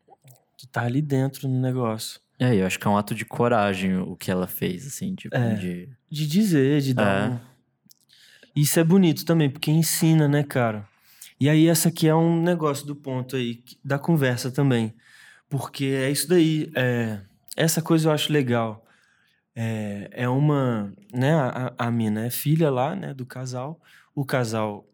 Tu tá ali dentro no negócio. É, eu acho que é um ato de coragem o que ela fez, assim, tipo, É. de. De dizer, de dar É. um... Isso é bonito também, porque ensina, né, cara? E aí essa aqui é um negócio do ponto aí, da conversa também. Porque é isso daí, é... essa coisa eu acho legal. É, é uma, né, a, a mina é filha lá, né, do casal. O casal,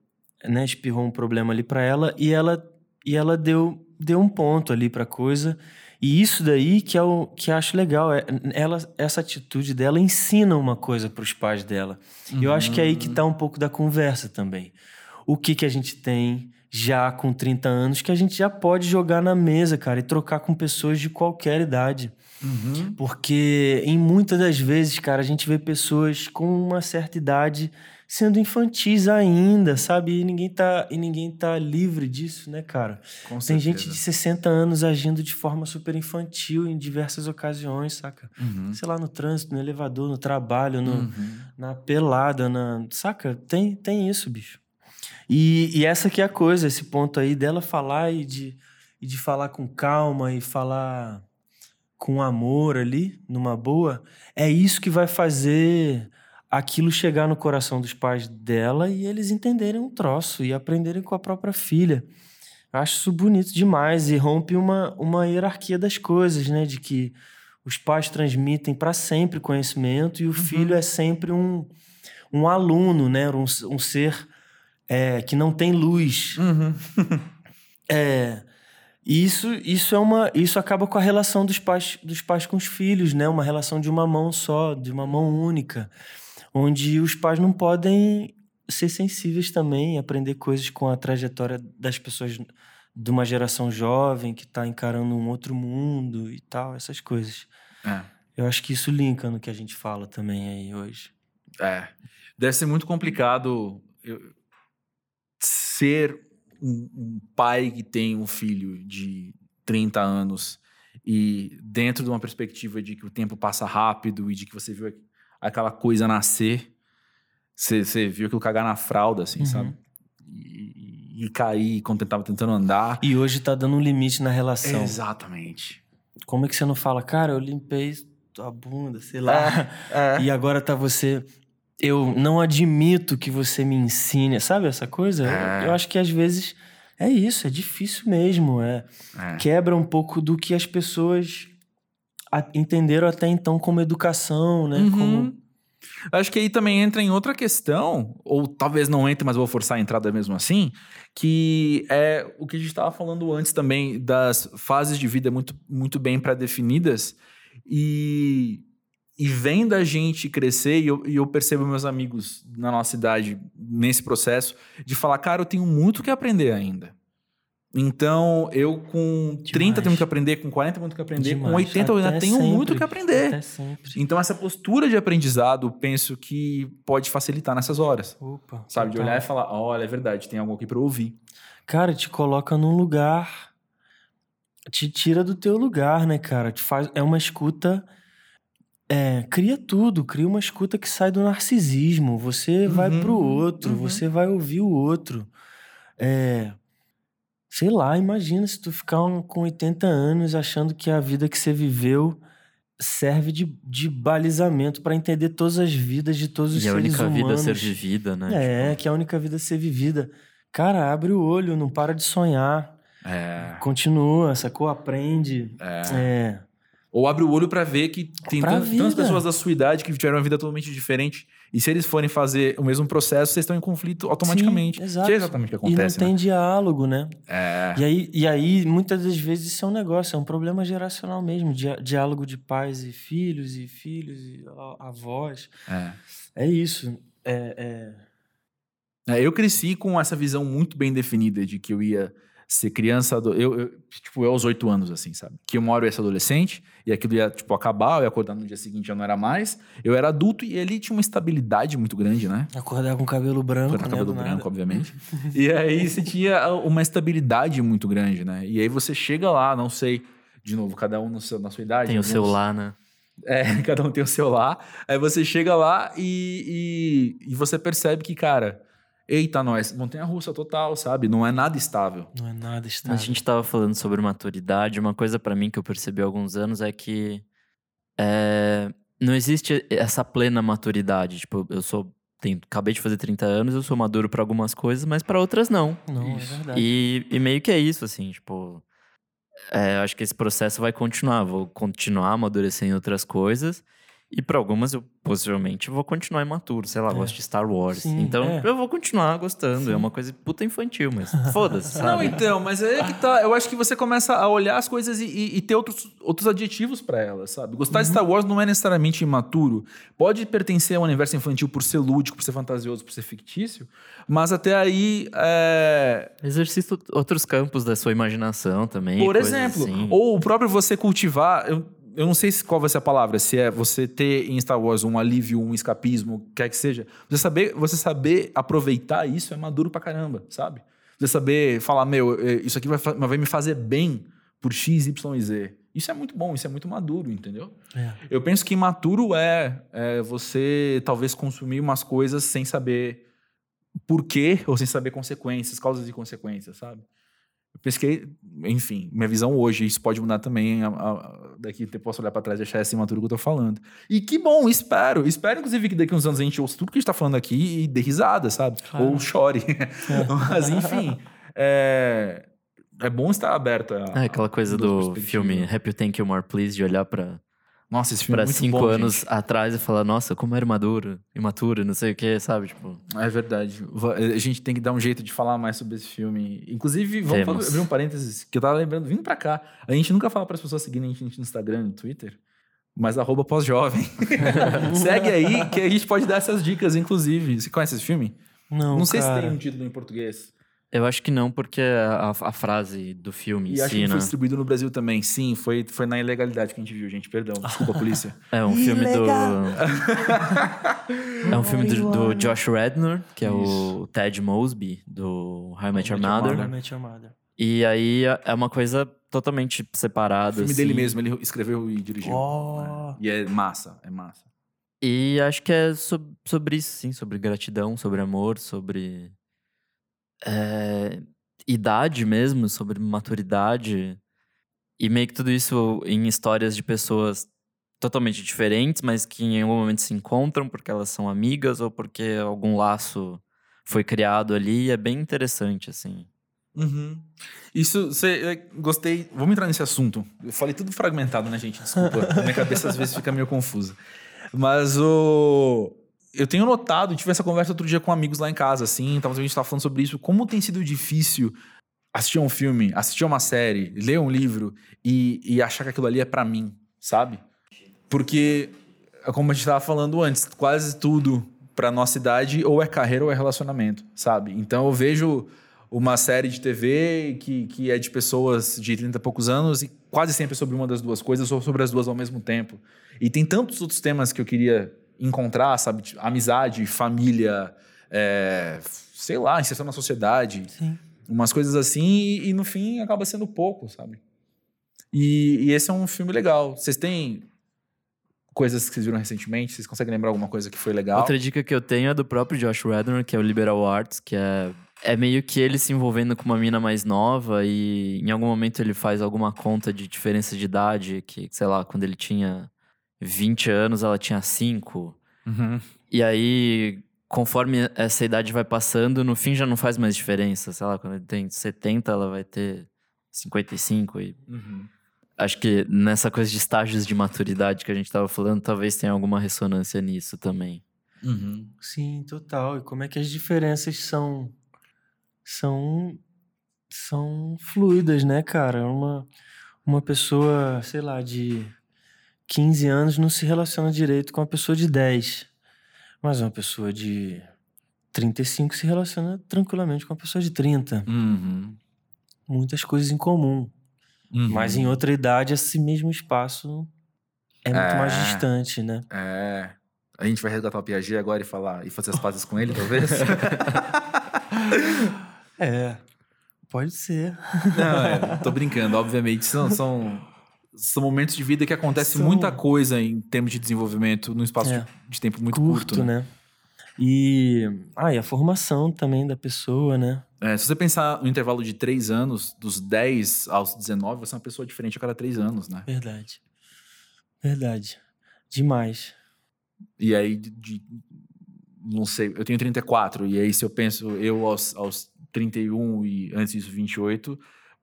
né, espirrou um problema ali pra ela e ela e ela deu deu um ponto ali pra coisa. E isso daí que é o que eu acho legal, é, ela essa atitude dela ensina uma coisa pros pais dela. E eu acho que é aí que tá um pouco da conversa também. O que que a gente tem já com 30 anos que a gente já pode jogar na mesa, cara, e trocar com pessoas de qualquer idade. Uhum. Porque em muitas das vezes, cara, a gente vê pessoas com uma certa idade sendo infantis ainda, sabe? E ninguém tá, e ninguém tá livre disso, né, cara? Com Tem gente de 60 anos agindo de forma super infantil em diversas ocasiões, saca? Uhum. Sei lá, no trânsito, no elevador, no trabalho, no, Uhum. na pelada, na. Saca? Tem, tem isso, bicho. E, e essa que é a coisa, esse ponto aí dela falar e de, e de falar com calma e falar com amor ali, numa boa, é isso que vai fazer aquilo chegar no coração dos pais dela e eles entenderem um troço e aprenderem com a própria filha. Acho isso bonito demais e rompe uma, uma hierarquia das coisas, né? De que os pais transmitem para sempre conhecimento e o filho é sempre um, um aluno, né? Um, um ser é, que não tem luz. Uhum. É, e isso, isso é uma, isso acaba com a relação dos pais, dos pais com os filhos, né? Uma relação de uma mão só, de uma mão única, onde os pais não podem ser sensíveis também, aprender coisas com a trajetória das pessoas de uma geração jovem que está encarando um outro mundo e tal, essas coisas. É. Eu acho que isso linka no que a gente fala também aí hoje. É. Deve ser muito complicado eu- ser um, um pai que tem um filho de 30 anos e dentro de uma perspectiva de que o tempo passa rápido e de que você viu aqu- aquela coisa nascer, você, você viu aquilo cagar na fralda, assim, Uhum. sabe? E, e cair quando tentava tentando andar. E hoje tá dando um limite na relação. Exatamente. Como é que você não fala, cara, eu limpei tua bunda, sei lá. E agora tá você. Eu não admito que você me ensine. Sabe essa coisa? É. Eu, eu acho que às vezes é isso, é difícil mesmo. É, É. quebra um pouco do que as pessoas a- entenderam até então como educação, né? Uhum. Como... Acho que aí também entra em outra questão, ou talvez não entre, mas vou forçar a entrada mesmo assim, que é o que a gente estava falando antes também das fases de vida muito, muito bem pré-definidas e, e vendo a gente crescer, e eu, e eu percebo meus amigos na nossa idade nesse processo, de falar, cara, eu tenho muito que aprender ainda. Então, eu com 30 tenho muito que aprender, com 40 tenho muito que aprender, com Demais. 80 eu ainda tenho muito sempre. que aprender. Então, essa postura de aprendizado, penso que pode facilitar nessas horas. Opa. Sabe? De total. olhar e falar: olha, é verdade, tem algo aqui pra eu ouvir. Cara, te coloca num lugar. Te tira do teu lugar, né, cara? Te faz, é uma escuta. É, cria tudo, cria uma escuta que sai do narcisismo. Você vai Uhum, pro outro, uhum. você vai ouvir o outro. É, sei lá, imagina se tu ficar um- com 80 anos achando que a vida que você viveu serve de, de balizamento pra entender todas as vidas de todos os E a seres única vida a ser humanos. vivida, né? É, Tipo, que é a única vida a ser vivida. Cara, abre o olho, não para de sonhar. É. Continua, sacou? Aprende. É. Ou abre o olho pra ver que tem Pra tantas vida. pessoas da sua idade que tiveram uma vida totalmente diferente. E se eles forem fazer o mesmo processo, vocês estão em conflito automaticamente. Sim, exato. Que é exatamente o que E não acontece. tem né? diálogo, né? É. E aí, e aí, muitas das vezes, isso é um negócio, é um problema geracional mesmo. Dia- diálogo de pais e filhos, e filhos e avós. é. É isso. É, É, eu cresci com essa visão muito bem definida de que eu ia ser criança, eu, eu, tipo, eu aos oito anos, assim, sabe? Que uma hora eu ia ser adolescente e aquilo ia, tipo, acabar, eu ia acordar no dia seguinte, já não era mais. Eu era adulto e ali tinha uma estabilidade muito grande, né? Acordar com cabelo branco, Com né? cabelo nada. branco, obviamente. e aí você tinha uma estabilidade muito grande, né? E aí você chega lá, não sei, de novo, cada um no seu- na sua idade. Tem o alguns- seu lá, né? É, cada um tem o seu lá. Aí você chega lá e, e, e você percebe que, cara, eita, nós, montanha russa total, sabe? Não é nada estável. Não é nada A estável. gente tava falando sobre maturidade. Uma coisa pra mim que eu percebi há alguns anos é que é, não existe essa plena maturidade. Tipo, eu sou. Tenho, acabei de fazer 30 anos, eu sou maduro pra algumas coisas, mas pra outras não. Não, Isso. é verdade. E, e meio que é isso, assim, tipo. é, acho que esse processo vai continuar. Vou continuar amadurecendo outras coisas. E para algumas eu possivelmente vou continuar imaturo, sei lá, É. gosto de Star Wars. Sim, então é. eu vou continuar gostando. É uma coisa puta infantil, mas foda-se, Não, então, mas é que tá. Eu acho que você começa a olhar as coisas e, e- e ter outros, outros adjetivos pra elas, sabe? Gostar de Star Wars não é necessariamente imaturo. Pode pertencer ao universo infantil por ser lúdico, por ser fantasioso, por ser fictício, mas até aí. é, Exercita outros campos da sua imaginação também. Por exemplo, assim. ou o próprio você cultivar. Eu, eu não sei se- qual vai ser a palavra, se é você ter em Star Wars um alívio, um escapismo, quer que seja. Você saber, você saber aproveitar isso é maduro pra caramba, sabe? Você saber falar, meu, eh, isso aqui vai, vai me fazer bem por X, Y e Z. Isso é muito bom, isso é muito maduro, entendeu? É. Eu penso que imaturo é, é você talvez consumir umas coisas sem saber porquê ou sem saber consequências, causas e consequências, sabe? Que, enfim, minha visão hoje, isso pode mudar também. a- a- daqui eu posso olhar pra trás e achar essa imaturo que eu tô falando. E que bom, espero. Espero, inclusive, que daqui uns anos a gente ouça tudo que a gente tá falando aqui e dê risada, sabe? Claro. Ou chore. Mas, enfim, é, é bom estar aberto a. É aquela coisa do filme Happy Thank You More Please, de olhar pra, Nossa, esse filme pra é muito cinco bom, anos gente. atrás e falar, nossa, como era maduro, imaturo, não sei o que, sabe? Tipo, É verdade. A gente tem que dar um jeito de falar mais sobre esse filme. Inclusive, vamos Temos. abrir um parênteses que eu tava lembrando, vindo pra cá. A gente nunca fala para as pessoas seguirem a gente no Instagram e no Twitter, mas arroba pós-jovem. Segue aí que a gente pode dar essas dicas, inclusive. Você conhece esse filme? Não, Não sei se cara. tem um título em português. Eu acho que não, porque a, a frase do filme E acho que foi distribuído no Brasil também. Sim, foi, foi na ilegalidade que a gente viu, gente. Perdão. Desculpa, polícia. É um filme do. É um filme do, do. Josh Rednor, que é Isso. o Ted Mosby, do How I Met Your Mother. How I Met Your Mother. E aí é uma coisa totalmente O separada. filme assim. dele mesmo, ele escreveu e dirigiu. Oh. E é massa, é massa. E acho que é sob- sobre isso, sim, sobre gratidão, sobre amor, sobre é, idade mesmo, sobre maturidade. E meio que tudo isso em histórias de pessoas totalmente diferentes, mas que em algum momento se encontram porque elas são amigas ou porque algum laço foi criado ali. E é bem interessante, assim. Uhum. Isso, você, é, gostei. Vamos entrar nesse assunto. Eu falei tudo fragmentado, né, gente? Desculpa. Minha cabeça às vezes fica meio confusa. Mas o. Eu tenho notado, tive essa conversa outro dia com amigos lá em casa, assim, tava, a gente tava falando sobre isso, como tem sido difícil assistir um filme, assistir uma série, ler um livro e, e achar que aquilo ali é pra mim, sabe? Porque, como a gente tava falando antes, quase tudo pra nossa idade ou é carreira ou é relacionamento, sabe? Então eu vejo uma série de TV que, que é de pessoas de 30 e poucos anos e quase sempre é sobre uma das duas coisas ou sobre as duas ao mesmo tempo. E tem tantos outros temas que eu queria encontrar, sabe? Amizade, família, é, sei lá, inserção na sociedade. Sim. Umas coisas assim e, e no fim acaba sendo pouco, sabe? E, e esse é um filme legal. Vocês têm coisas que vocês viram recentemente? Vocês conseguem lembrar alguma coisa que foi legal? Outra dica que eu tenho é do próprio Josh Rednor, que é o Liberal Arts, que é, é meio que ele se envolvendo com uma mina mais nova e em algum momento ele faz alguma conta de diferença de idade, que, sei lá, quando ele tinha 20 anos, ela tinha 5. Uhum. E aí, conforme essa idade vai passando, no fim já não faz mais diferença. Sei lá, quando ele tem 70, ela vai ter 55 e Uhum. acho que nessa coisa de estágios de maturidade que a gente tava falando, talvez tenha alguma ressonância nisso também. Uhum. Sim, total. E como é que as diferenças são são são fluidas, né, cara? Uma uma pessoa, sei lá, de 15 anos não se relaciona direito com uma pessoa de 10. Mas uma pessoa de 35 se relaciona tranquilamente com uma pessoa de 30. Uhum. Muitas coisas em comum. Uhum. Mas em outra idade, esse mesmo espaço é muito mais É. distante, né? É. A gente vai resgatar o Piaget agora e falar e fazer as pazes com ele, talvez? É, pode ser. Não, é, tô brincando. Obviamente, são, são, são momentos de vida que acontece São- muita coisa em termos de desenvolvimento num espaço É. de, de tempo muito curto. curto, né? né? E, ah, e a formação também da pessoa, né? É, se você pensar no intervalo de três anos, dos 10 aos 19, você é uma pessoa diferente a cada três anos, né? Verdade. Verdade. Demais. E aí, de, de- não sei, eu tenho 34, e aí se eu penso eu aos, aos 31 e antes disso 28,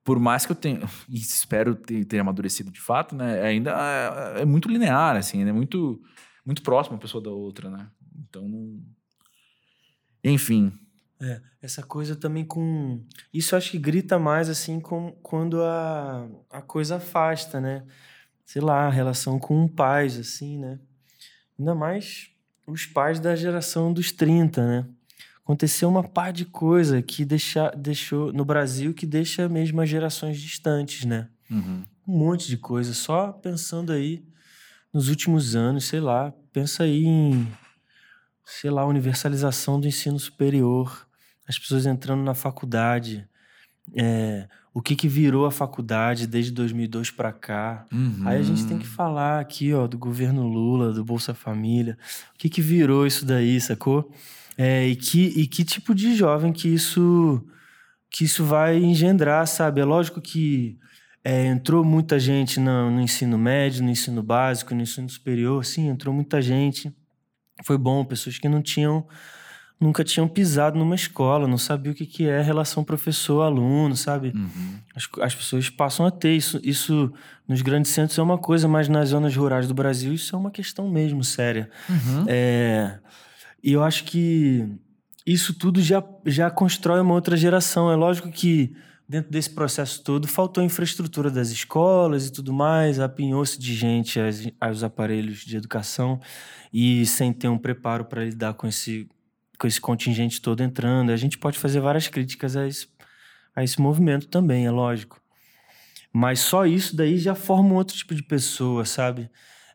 por mais que eu tenha, e espero ter, ter amadurecido de fato, né, ainda é, é muito linear, assim, é muito, muito próxima uma pessoa da outra, né? Então, enfim. É, essa coisa também com. Isso acho que grita mais assim com, quando a, a coisa afasta, né? Sei lá, a relação com pais, assim, né? Ainda mais os pais da geração dos 30, né? Aconteceu uma par de coisa que deixa, deixou no Brasil que deixa mesmo as gerações distantes, né? Uhum. Um monte de coisa. Só pensando aí nos últimos anos, sei lá, pensa aí em, sei lá, universalização do ensino superior, as pessoas entrando na faculdade, é, o que que virou a faculdade desde 2002 para cá. Uhum. Aí a gente tem que falar aqui, ó, do governo Lula, do Bolsa Família, o que que virou isso daí, sacou? É, e, que, e que tipo de jovem que isso que isso vai engendrar, sabe? É lógico que é, entrou muita gente no, no, ensino médio, no ensino básico, no ensino superior, sim, entrou muita gente. Foi bom, pessoas que não tinham, nunca tinham pisado numa escola, não sabiam o que, que é relação professor-aluno, sabe? Uhum. As, as pessoas passam a ter isso. Isso nos grandes centros é uma coisa, mas nas zonas rurais do Brasil isso é uma questão mesmo séria. Uhum. É, e eu acho que isso tudo já, já constrói uma outra geração. É lógico que dentro desse processo todo, faltou infraestrutura das escolas e tudo mais, apinhou-se de gente aos, aparelhos de educação e sem ter um preparo para lidar com esse, com esse contingente todo entrando. A gente pode fazer várias críticas a esse, a esse movimento também, é lógico. Mas só isso daí já forma um outro tipo de pessoa, sabe?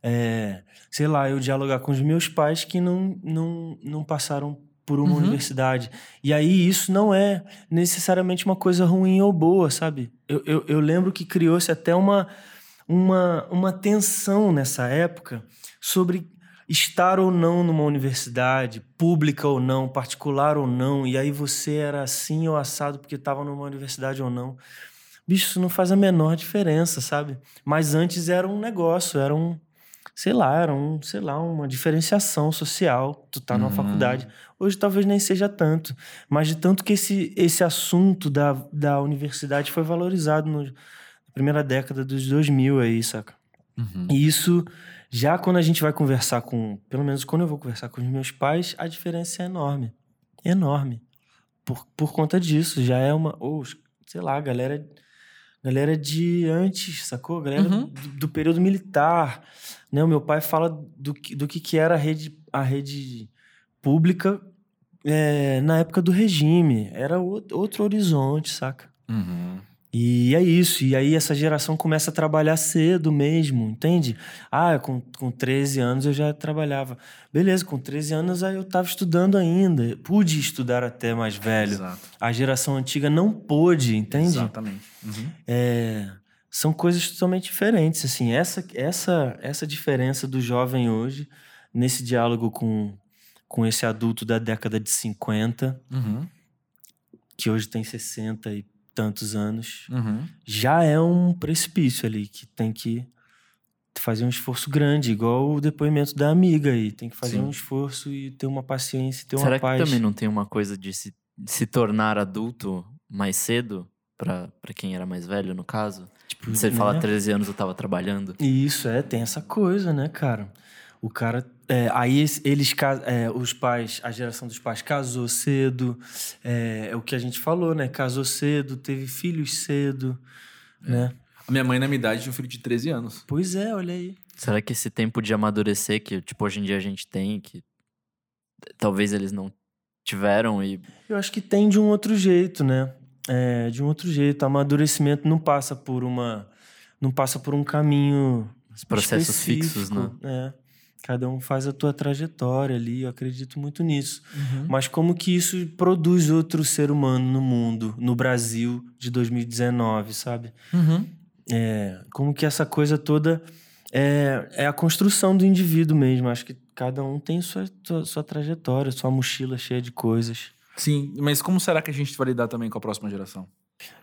É, sei lá, eu dialogar com os meus pais que não, não, não passaram por uma uhum. universidade. E aí isso não é necessariamente uma coisa ruim ou boa, sabe? Eu, eu, eu lembro que criou-se até uma, uma, uma tensão nessa época sobre estar ou não numa universidade, pública ou não, particular ou não, e aí você era assim ou assado porque estava numa universidade ou não. Bicho, isso não faz a menor diferença, sabe? Mas antes era um negócio, era um, sei lá, era um, sei lá, uma diferenciação social. Tu tá numa uhum. faculdade. Hoje talvez nem seja tanto, mas de tanto que esse, esse assunto da, da universidade foi valorizado no, na primeira década dos 2000 aí, saca? Uhum. E isso, já quando a gente vai conversar com, pelo menos quando eu vou conversar com os meus pais, a diferença é enorme. Enorme. Por, por conta disso, já é uma, ou, sei lá, a galera galera de antes, sacou? Galera uhum. do, do, período militar. Né? O meu pai fala do, do que, que era a rede, a rede pública é, na época do regime. Era outro horizonte, saca? Uhum. E é isso. E aí essa geração começa a trabalhar cedo mesmo, entende? Ah, com, com 13 anos eu já trabalhava. Beleza, com 13 anos aí eu estava estudando ainda. Pude estudar até mais velho. Exato. A geração antiga não pôde, entende? Exatamente. Uhum. É, são coisas totalmente diferentes. Assim, essa, essa, essa diferença do jovem hoje, nesse diálogo com, com esse adulto da década de 50, uhum. que hoje tem 60 e tantos anos, uhum. já é um precipício ali que tem que fazer um esforço grande, igual o depoimento da amiga aí. Tem que fazer Sim. um esforço e ter uma paciência, ter Será uma paz. Será que também não tem uma coisa de se, se tornar adulto mais cedo? para quem era mais velho, no caso? Tipo, Você né? fala 13 anos eu tava trabalhando. Isso, é, tem essa coisa, né, cara? O cara. É, aí eles, é, os pais, a geração dos pais casou cedo. É, é, o que a gente falou, né? Casou cedo, teve filhos cedo, é. né? A minha mãe, na minha idade, tinha um filho de 13 anos. Pois é, olha aí. Será que esse tempo de amadurecer que, tipo, hoje em dia a gente tem, que talvez eles não tiveram e. Eu acho que tem de um outro jeito, né? É, de um outro jeito. O amadurecimento não passa por uma. Não passa por um caminho. Os processos fixos, né? É. Cada um faz a tua trajetória ali, eu acredito muito nisso. Uhum. Mas como que isso produz outro ser humano no mundo, no Brasil de 2019, sabe? Uhum. É, como que essa coisa toda é, é a construção do indivíduo mesmo. Acho que cada um tem sua, sua, sua trajetória, sua mochila cheia de coisas. Sim, mas como será que a gente vai lidar também com a próxima geração?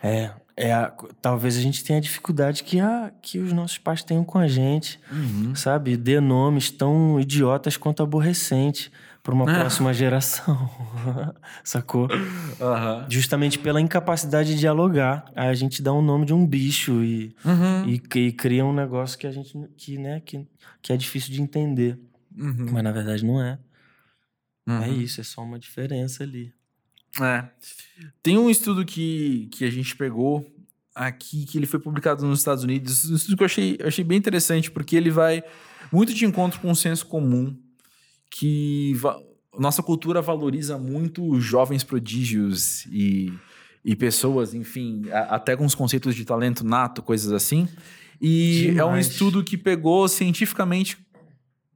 É, é a, talvez a gente tenha a dificuldade que, a, que os nossos pais tenham com a gente, uhum. sabe? Dê nomes tão idiotas quanto aborrecentes para uma próxima geração, sacou? Uhum. Justamente pela incapacidade de dialogar, aí a gente dá um nome de um bicho e, uhum. e, e, cria um negócio que a gente que, né, que, que é difícil de entender. Uhum. Mas na verdade não é. É Uhum. isso, é só uma diferença ali. É. Tem um estudo que, que a gente pegou aqui, que ele foi publicado nos Estados Unidos. Um estudo que eu achei, eu achei bem interessante, porque ele vai muito de encontro com um senso comum que nossa cultura valoriza muito jovens prodígios e, e pessoas, enfim, a- até com os conceitos de talento nato, coisas assim. E é um Demais. estudo que pegou cientificamente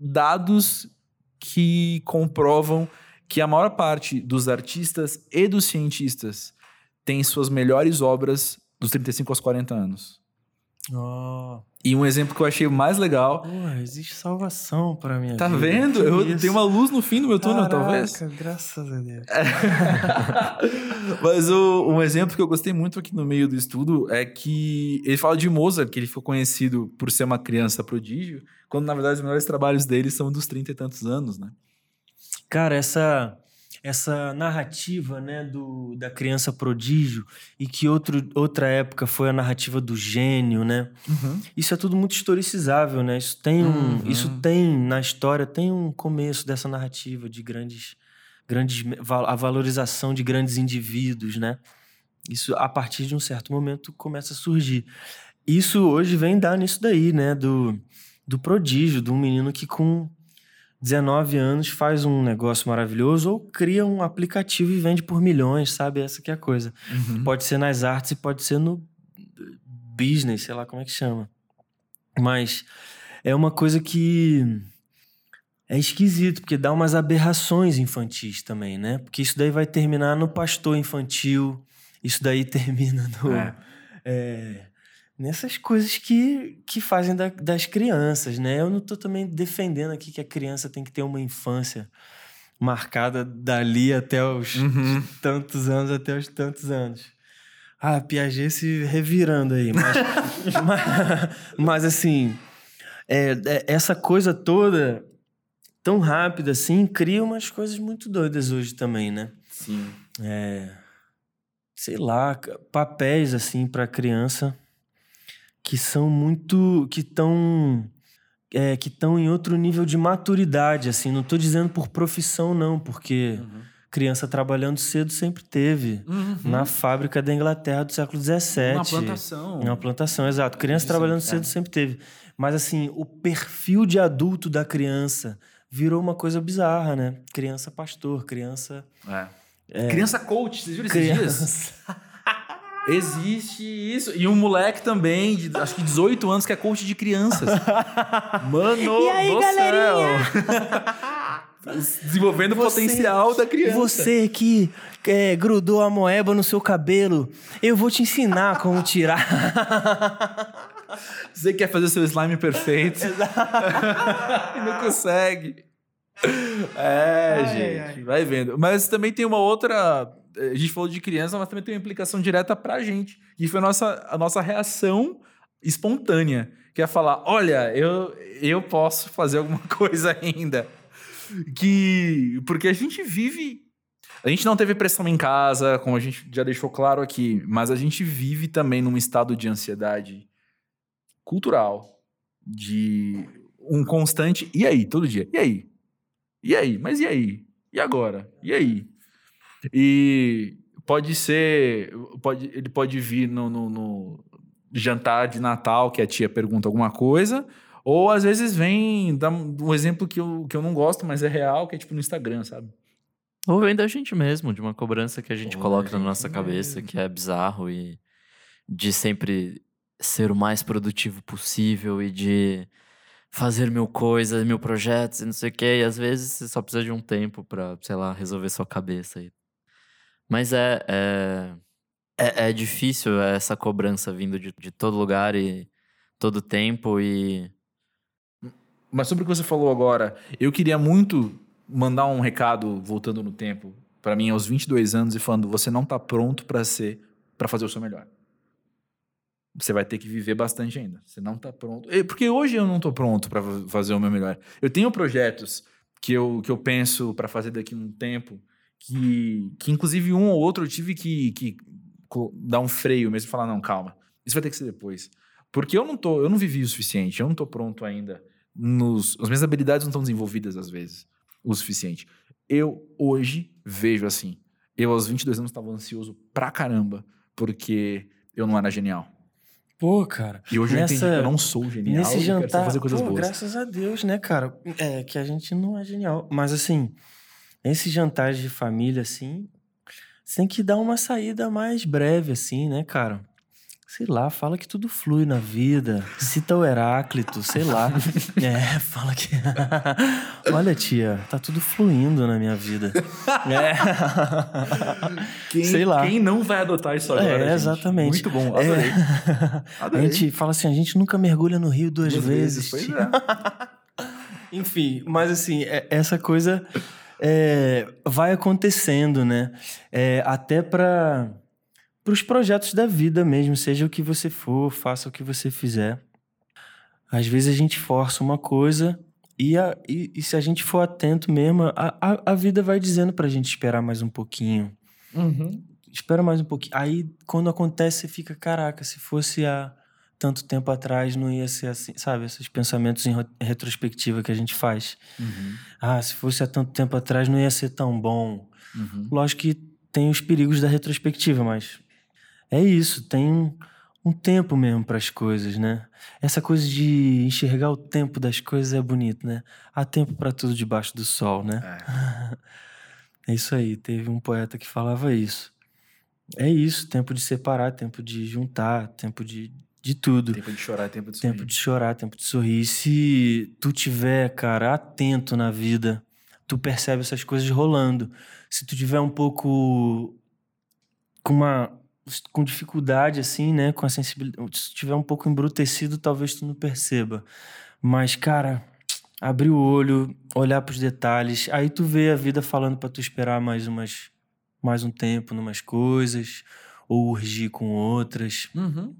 dados que comprovam que a maior parte dos artistas e dos cientistas tem suas melhores obras dos 35 aos 40 anos. Oh. E um exemplo que eu achei mais legal. Porra, existe salvação pra minha Tá vida. vendo? Que Eu isso? tenho uma luz no fim do meu túnel, Caraca, talvez. graças a Deus. Mas o- um exemplo que eu gostei muito aqui no meio do estudo é que ele fala de Mozart, que ele ficou conhecido por ser uma criança prodígio, quando na verdade os melhores trabalhos dele são dos 30 e tantos anos, né? Cara, essa essa narrativa, né, do, da criança prodígio e que outro, outra época foi a narrativa do gênio, né? Isso é tudo muito historicizável, né? Isso tem um, Uhum. isso tem na história tem um começo dessa narrativa de grandes grandes a valorização de grandes indivíduos, né? Isso a partir de um certo momento começa a surgir. Isso hoje vem dar nisso daí, né, do do prodígio, de um menino que com 19 anos faz um negócio maravilhoso ou cria um aplicativo e vende por milhões, sabe? Essa que é a coisa. Uhum. Pode ser nas artes e pode ser no business, sei lá como é que chama. Mas é uma coisa que é esquisito, porque dá umas aberrações infantis também, né? Porque isso daí vai terminar no pastor infantil, isso daí termina no. É. é, nessas coisas que, que fazem da- das crianças, né? Eu não tô também defendendo aqui que a criança tem que ter uma infância marcada dali até os Uhum. tantos anos, até os tantos anos. Ah, Piaget se revirando aí, mas, mas, mas, assim, é, é, essa coisa toda tão rápida assim cria umas coisas muito doidas hoje também, né? Sim. É, sei lá, papéis assim para criança que são muito que estão é, que estão em outro nível de maturidade assim. Não tô dizendo por profissão não, porque criança trabalhando cedo sempre teve Uhum. na fábrica da Inglaterra do século XVII. Uma plantação. Uma plantação, exato. Criança Sim, trabalhando é. cedo sempre teve. Mas assim, o perfil de adulto da criança virou uma coisa bizarra, né? Criança pastor, criança. É. Criança coach, vocês viram esses dias? Existe isso. E um moleque também, de acho que 18 anos, que é coach de crianças. Mano E aí, do! Desenvolvendo o potencial da criança. Você que é, grudou a moeba no seu cabelo, eu vou te ensinar como tirar. Você quer fazer o seu slime perfeito. e não consegue. É, Ai, gente, ai. vai vendo. Mas também tem uma outra. A gente falou de criança, mas também tem uma implicação direta pra gente. Que foi a nossa, a nossa reação espontânea. Que é falar: olha, eu, eu posso fazer alguma coisa ainda. Que. Porque a gente vive. A gente não teve pressão em casa, como a gente já deixou claro aqui, mas a gente vive também num estado de ansiedade cultural, de um constante. E aí, todo dia? E aí? E aí? Mas e aí? E agora? E aí? E pode ser. Pode, ele pode vir no, no- no jantar de Natal que a tia pergunta alguma coisa. Ou às vezes vem dar um exemplo que eu, que eu não gosto, mas é real, que é tipo no Instagram, sabe? Ou vem da gente mesmo, de uma cobrança que a gente Ou coloca da na gente nossa cabeça, mesmo. que é bizarro e de sempre ser o mais produtivo possível e de fazer mil coisas, mil projetos e não sei o quê. E às vezes você só precisa de um tempo pra, sei lá, resolver sua cabeça. aí. Mas é, é, é, é difícil essa cobrança vindo de, de todo lugar e todo tempo e... Mas sobre o que você falou agora, eu queria muito mandar um recado voltando no tempo para mim aos 22 anos e falando, você não tá pronto para ser para fazer o seu melhor. Você vai ter que viver bastante ainda. Você não tá pronto. Porque hoje eu não tô pronto para fazer o meu melhor. Eu tenho projetos que eu, que eu penso para fazer daqui a um tempo que, que inclusive um ou outro eu tive que, que dar um freio mesmo e falar não, calma. Isso vai ter que ser depois. Porque eu não tô, eu não vivi o suficiente, eu não tô pronto ainda nos, as minhas habilidades não estão desenvolvidas às vezes o suficiente. Eu hoje vejo assim. Eu aos 22 anos estava ansioso pra caramba porque eu não era genial. Pô, cara. E hoje nessa, eu entendi que eu não sou genial. Nesse jantar, fazer coisas pô, boas. graças a Deus, né, cara? É que a gente não é genial. Mas assim, esses jantares de família, assim, você tem que dar uma saída mais breve, assim, né, cara? Sei lá, fala que tudo flui na vida. Cita o Heráclito, sei lá. É, fala que. Olha, tia, tá tudo fluindo na minha vida. É. Quem, sei lá. Quem não vai adotar isso agora? É, gente? exatamente. Muito bom, É. adorei. A Adorei. gente fala assim, a gente nunca mergulha no rio duas, Duas vezes. Pois tia. é. Enfim, mas assim, é- essa coisa é, vai acontecendo, né? É, até para os projetos da vida mesmo, seja o que você for, faça o que você fizer. Às vezes a gente força uma coisa e, a- e- e se a gente for atento mesmo, a, a, a vida vai dizendo pra gente esperar mais um pouquinho. Uhum. Espera mais um pouquinho. Aí, quando acontece, você fica, caraca, se fosse há tanto tempo atrás, não ia ser assim, sabe? Esses pensamentos em ro- retrospectiva que a gente faz. Uhum. Ah, se fosse há tanto tempo atrás, não ia ser tão bom. Uhum. Lógico que tem os perigos da retrospectiva, mas é isso, tem um, um tempo mesmo para as coisas, né? Essa coisa de enxergar o tempo das coisas é bonito, né? Há tempo para tudo debaixo do sol, né? É. É isso aí, teve um poeta que falava isso. É isso, tempo de separar, tempo de juntar, tempo de, de tudo. Tempo de chorar, tempo de sorrir. Tempo de chorar, tempo de sorrir. Se tu tiver, cara, atento na vida, tu percebe essas coisas rolando. Se tu tiver um pouco com uma com dificuldade assim, né, com a sensibilidade, se tu tiver um pouco embrutecido, talvez tu não perceba. Mas cara, abrir o olho, olhar pros detalhes, aí tu vê a vida falando pra tu esperar mais umas mais um tempo numas coisas ou urgir com outras. Uhum.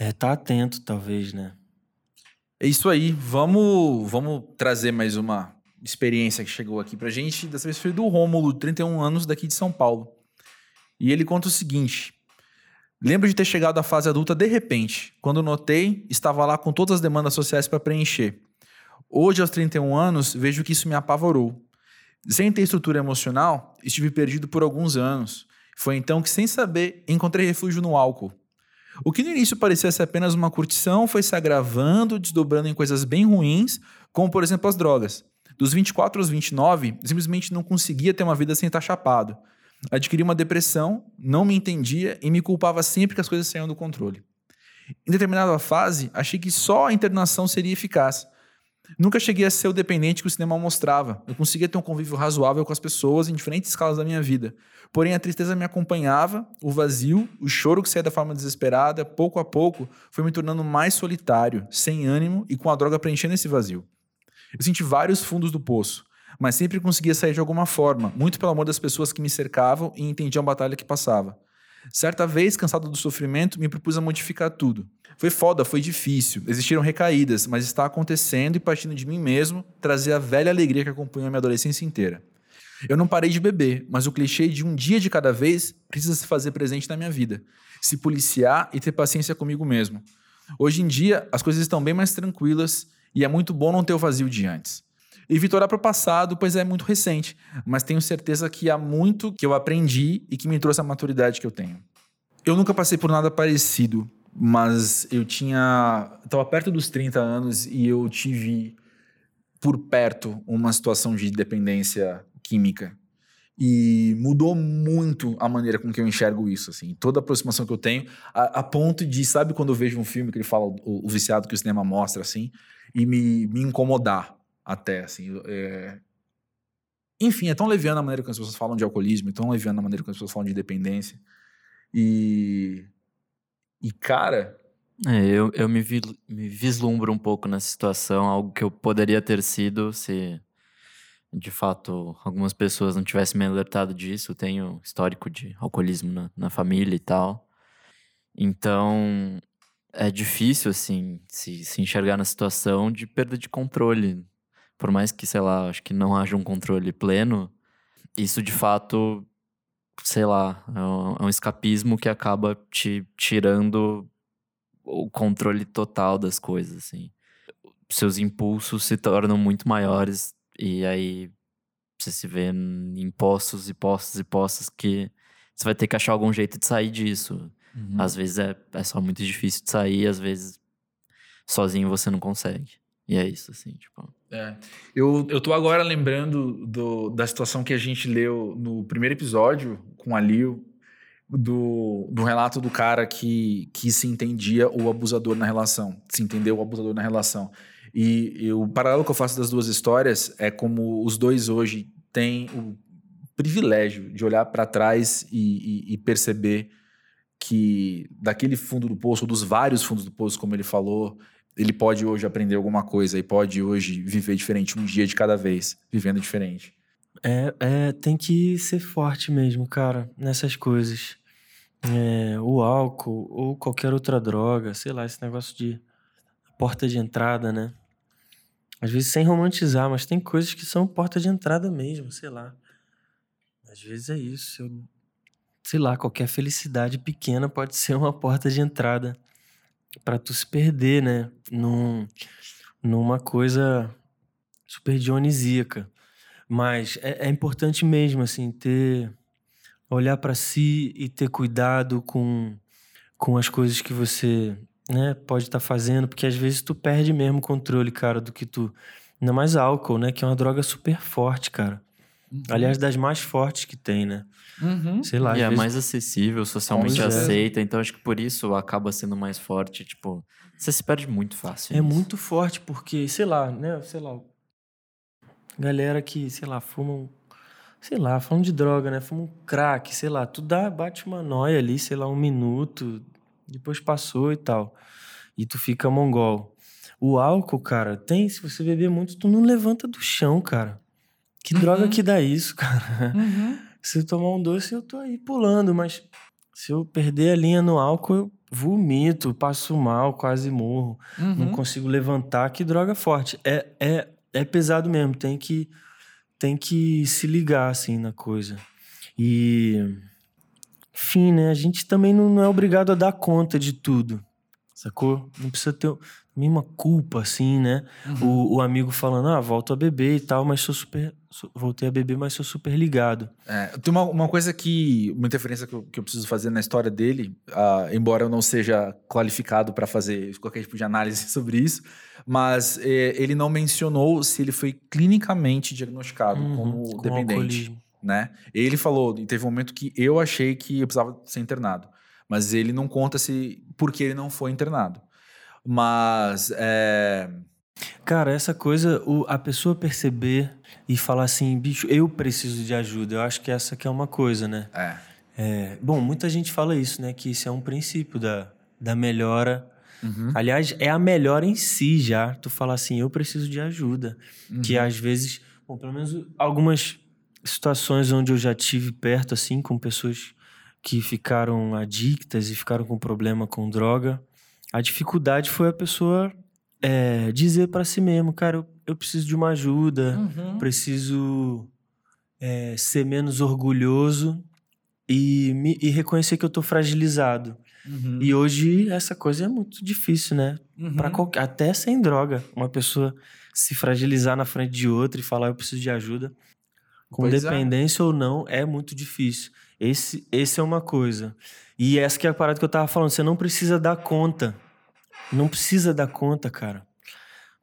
É, tá atento, talvez, né? É isso aí. Vamos, vamos trazer mais uma experiência que chegou aqui pra gente. Dessa vez foi do Rômulo, 31 anos, daqui de São Paulo. E ele conta o seguinte: Lembro de ter chegado à fase adulta de repente. Quando notei, estava lá com todas as demandas sociais para preencher. Hoje, aos 31 anos, vejo que isso me apavorou. Sem ter estrutura emocional, estive perdido por alguns anos. Foi então que, sem saber, encontrei refúgio no álcool. O que no início parecia ser apenas uma curtição foi se agravando, desdobrando em coisas bem ruins, como por exemplo as drogas. Dos 24 aos 29, simplesmente não conseguia ter uma vida sem estar chapado. Adquiri uma depressão, não me entendia e me culpava sempre que as coisas saíam do controle. Em determinada fase, achei que só a internação seria eficaz. Nunca cheguei a ser o dependente que o cinema mostrava. Eu conseguia ter um convívio razoável com as pessoas em diferentes escalas da minha vida. Porém, a tristeza me acompanhava, o vazio, o choro que saía da forma desesperada, pouco a pouco, foi me tornando mais solitário, sem ânimo e com a droga preenchendo esse vazio. Eu senti vários fundos do poço, mas sempre conseguia sair de alguma forma, muito pelo amor das pessoas que me cercavam e entendiam a batalha que passava. Certa vez, cansado do sofrimento, me propus a modificar tudo. Foi foda, foi difícil, existiram recaídas, mas está acontecendo e partindo de mim mesmo, trazer a velha alegria que acompanhou a minha adolescência inteira. Eu não parei de beber, mas o clichê de um dia de cada vez precisa se fazer presente na minha vida. Se policiar e ter paciência comigo mesmo. Hoje em dia, as coisas estão bem mais tranquilas e é muito bom não ter o vazio de antes. Evito olhar para o passado, pois é muito recente, mas tenho certeza que há muito que eu aprendi e que me trouxe a maturidade que eu tenho. Eu nunca passei por nada parecido, mas eu tinha. Estava perto dos 30 anos e eu tive por perto uma situação de dependência química. E mudou muito a maneira com que eu enxergo isso, assim. Toda aproximação que eu tenho, a, a ponto de, sabe quando eu vejo um filme que ele fala o, o viciado que o cinema mostra, assim, e me, me incomodar até, assim. é- Enfim, é tão leviana a maneira que as pessoas falam de alcoolismo, é tão leviana a maneira que as pessoas falam de dependência. E... E, cara, É, eu, eu me, vi- me vislumbro um pouco nessa situação, algo que eu poderia ter sido se, de fato, algumas pessoas não tivessem me alertado disso. Eu tenho histórico de alcoolismo na, na família e tal. Então, é difícil, assim, se, se enxergar na situação de perda de controle. Por mais que, sei lá, acho que não haja um controle pleno, isso de fato, sei lá, é um, é um escapismo que acaba te tirando o controle total das coisas, assim. seus impulsos se tornam muito maiores e aí você se vê em postos e postos e postos que você vai ter que achar algum jeito de sair disso. Uhum. Às vezes é, é só muito difícil de sair, às vezes sozinho você não consegue. E é isso, assim, tipo. É. Eu, eu tô agora lembrando do, da situação que a gente leu no primeiro episódio com a Lil, do, do relato do cara que, que se entendia o abusador na relação, se entendeu o abusador na relação. E, e o paralelo que eu faço das duas histórias é como os dois hoje têm o privilégio de olhar para trás e, e, e perceber que daquele fundo do poço, ou dos vários fundos do poço, como ele falou, ele pode hoje aprender alguma coisa e pode hoje viver diferente, um dia de cada vez, vivendo diferente. É, é tem que ser forte mesmo, cara, nessas coisas. É, o álcool ou qualquer outra droga, sei lá, esse negócio de porta de entrada, né? Às vezes sem romantizar, mas tem coisas que são porta de entrada mesmo, sei lá. Às vezes é isso. Eu, sei lá, qualquer felicidade pequena pode ser uma porta de entrada para tu se perder, né? Num, numa coisa super dionisíaca. Mas é, é importante mesmo, assim, ter. olhar para si e ter cuidado com, com as coisas que você né, pode estar tá fazendo, porque às vezes tu perde mesmo o controle, cara, do que tu. Ainda mais álcool, né? Que é uma droga super forte, cara. Uhum. Aliás, das mais fortes que tem, né? Uhum. Sei lá. E é vezes... mais acessível, socialmente aceita, então acho que por isso acaba sendo mais forte. Tipo, você se perde muito fácil. É nisso. muito forte, porque, sei lá, né? Sei lá. Galera que, sei lá, fumam. Sei lá, falando de droga, né? Fumam crack, sei lá. Tu dá, bate uma noia ali, sei lá, um minuto, depois passou e tal. E tu fica mongol. O álcool, cara, tem, se você beber muito, tu não levanta do chão, cara. Que uhum. droga que dá isso, cara? Uhum. Se eu tomar um doce, eu tô aí pulando, mas se eu perder a linha no álcool, eu vomito, passo mal, quase morro. Uhum. Não consigo levantar. Que droga forte. É, é, é pesado mesmo, tem que, tem que se ligar, assim, na coisa. E... Enfim, né? A gente também não, não é obrigado a dar conta de tudo, sacou? Não precisa ter mesma culpa, assim, né? Uhum. O, o, amigo falando, ah, volto a beber e tal, mas sou super. Sou, voltei a beber, mas sou super ligado. É, tem uma, uma coisa que. Uma interferência que eu, que eu preciso fazer na história dele, uh, embora eu não seja qualificado para fazer qualquer tipo de análise sobre isso, mas é, ele não mencionou se ele foi clinicamente diagnosticado uhum, como com dependente. Né? Ele falou, e teve um momento que eu achei que eu precisava ser internado. Mas ele não conta se por que ele não foi internado. Mas. É... Cara, essa coisa, o, a pessoa perceber e falar assim, bicho, eu preciso de ajuda. Eu acho que essa que é uma coisa, né? É. é bom, muita gente fala isso, né? Que isso é um princípio da, da melhora. Uhum. Aliás, é a melhora em si já. Tu falar assim, eu preciso de ajuda. Uhum. Que às vezes, bom, pelo menos algumas situações onde eu já tive perto, assim, com pessoas que ficaram adictas e ficaram com problema com droga. A dificuldade foi a pessoa é, dizer para si mesmo, cara, eu, eu, preciso de uma ajuda, uhum. preciso é, ser menos orgulhoso e, me, e reconhecer que eu tô fragilizado. Uhum. E hoje essa coisa é muito difícil, né? Uhum. Qualquer, até sem droga, uma pessoa se fragilizar na frente de outra e falar eu preciso de ajuda, com pois é. dependência é. ou não, é muito difícil. Esse, esse é uma coisa. E essa que é a parada que eu tava falando. Você não precisa dar conta. Não precisa dar conta, cara.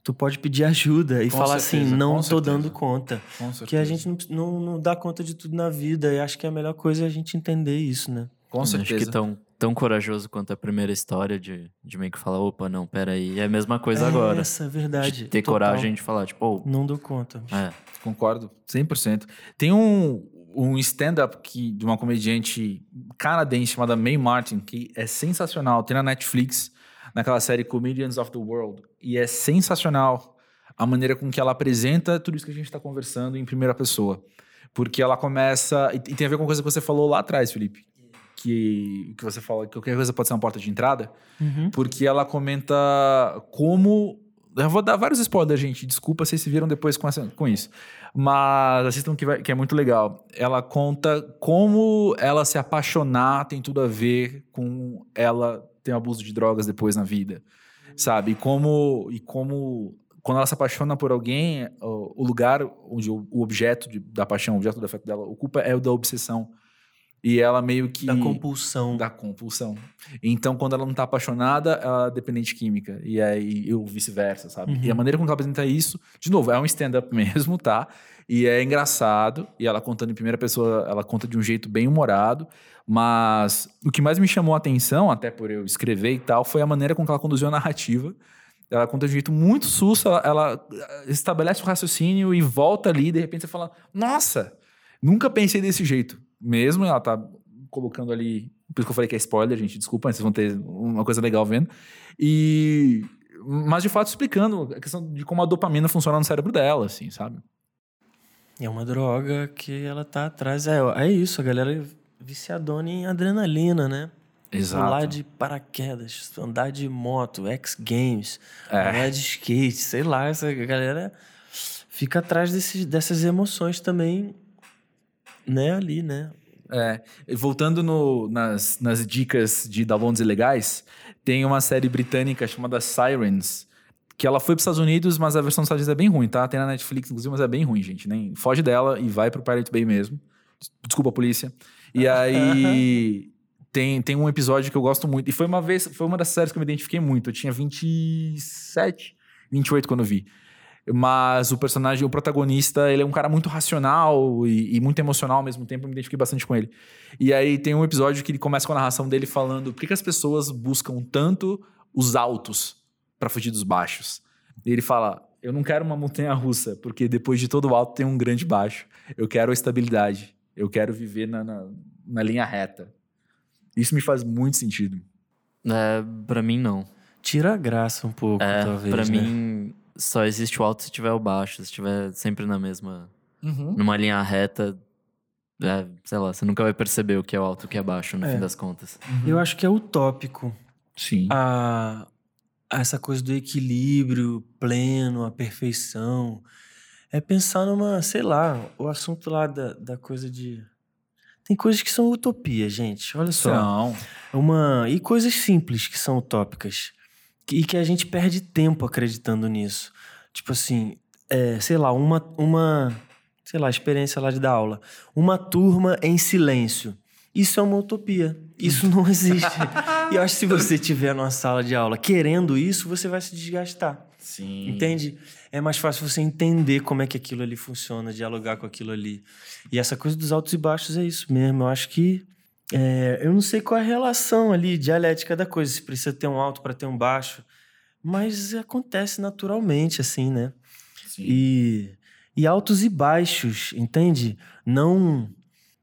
Tu pode pedir ajuda e com falar assim, certeza, assim, não tô certeza. dando conta. Que a gente não, não, não, dá conta de tudo na vida. E acho que a melhor coisa é a gente entender isso, né? Com certeza. Acho que tão, tão corajoso quanto a primeira história de, de meio que falar, opa, não, peraí. É a mesma coisa é agora. Essa, é verdade. De ter Total. coragem de falar, tipo, oh, Não dou conta. É. Concordo 100%. Tem um, um stand-up de uma comediante canadense chamada Mae Martin, que é sensacional. Tem na Netflix, naquela série Comedians of the World. E é sensacional a maneira com que ela apresenta tudo isso que a gente está conversando em primeira pessoa. Porque ela começa. E tem a ver com a coisa que você falou lá atrás, Felipe. Que, que você fala que qualquer coisa pode ser uma porta de entrada. Uhum. Porque ela comenta como eu vou dar vários spoilers, gente. Desculpa se se viram depois com, essa, com isso. Mas assistam que, vai, que é muito legal. Ela conta como ela se apaixonar tem tudo a ver com ela ter abuso de drogas depois na vida. Sabe? E como, e como quando ela se apaixona por alguém, o, lugar onde o, o objeto de- da paixão, o objeto do afeto dela ocupa é o da obsessão. E ela meio que. Da compulsão. Da compulsão. Então, quando ela não tá apaixonada, ela é dependente química. E aí, eu vice-versa, sabe? Uhum. E a maneira como ela apresenta isso, de novo, é um stand-up mesmo, tá? E é engraçado. E ela contando em primeira pessoa, ela conta de um jeito bem humorado. Mas o que mais me chamou a atenção, até por eu escrever e tal, foi a maneira com que ela conduziu a narrativa. Ela conta de um jeito muito susto, ela, ela estabelece o raciocínio e volta ali, e de repente você fala: Nossa, nunca pensei desse jeito. Mesmo ela tá colocando ali. Por isso que eu falei que é spoiler, gente. Desculpa, vocês vão ter uma coisa legal vendo. E. Mas de fato explicando a questão de como a dopamina funciona no cérebro dela, assim, sabe? É uma droga que ela tá atrás. É, é isso, a galera é viciadona em adrenalina, né? Pular de paraquedas, andar de moto, X Games, É. andar de skate, sei lá, essa galera fica atrás desses, dessas emoções também, né, ali, né? É, voltando no- nas, nas dicas de downloads ilegais, tem uma série britânica chamada Sirens, que ela foi para os Estados Unidos, mas a versão dos Estados Unidos é bem ruim, tá? Tem na Netflix, inclusive, mas é bem ruim, gente. Nem foge dela e vai pro Pirate Bay mesmo. Desculpa, polícia. E aí tem, tem um episódio que eu gosto muito. E foi uma vez, foi uma das séries que eu me identifiquei muito. Eu tinha 27, 28 quando eu vi. Mas o personagem, o protagonista, ele é um cara muito racional e, e muito emocional ao mesmo tempo. Eu me identifiquei bastante com ele. E aí tem um episódio que ele começa com a narração dele falando por que, que as pessoas buscam tanto os altos para fugir dos baixos. E ele fala: Eu não quero uma montanha russa, porque depois de todo alto tem um grande baixo. Eu quero a estabilidade. Eu quero viver na, na, na linha reta. Isso me faz muito sentido. É, pra mim, não. Tira a graça um pouco, É, talvez, pra né? mim, só existe o alto se tiver o baixo. Se estiver sempre na mesma... Numa linha reta, é, sei lá, você nunca vai perceber o que é o alto e o que é baixo, no É. fim das contas. Eu acho que é utópico Sim. a, a essa coisa do equilíbrio pleno, a perfeição. É pensar numa, sei lá, o assunto lá da, da coisa de. Tem coisas que são utopia, gente. Olha só. Não. Uma, e coisas simples que são utópicas. E que a gente perde tempo acreditando nisso. Tipo assim, é, sei lá, uma, uma. Sei lá, experiência lá de dar aula. Uma turma em silêncio. Isso é uma utopia. Isso não existe. e eu acho que se você estiver numa sala de aula querendo isso, você vai se desgastar. Sim. Entende? É mais fácil você entender como é que aquilo ali funciona, dialogar com aquilo ali. E essa coisa dos altos e baixos é isso mesmo. Eu acho que. É, eu não sei qual é a relação ali, dialética da coisa, se precisa ter um alto para ter um baixo. Mas acontece naturalmente, assim, né? Sim. E, e altos e baixos, entende? Não,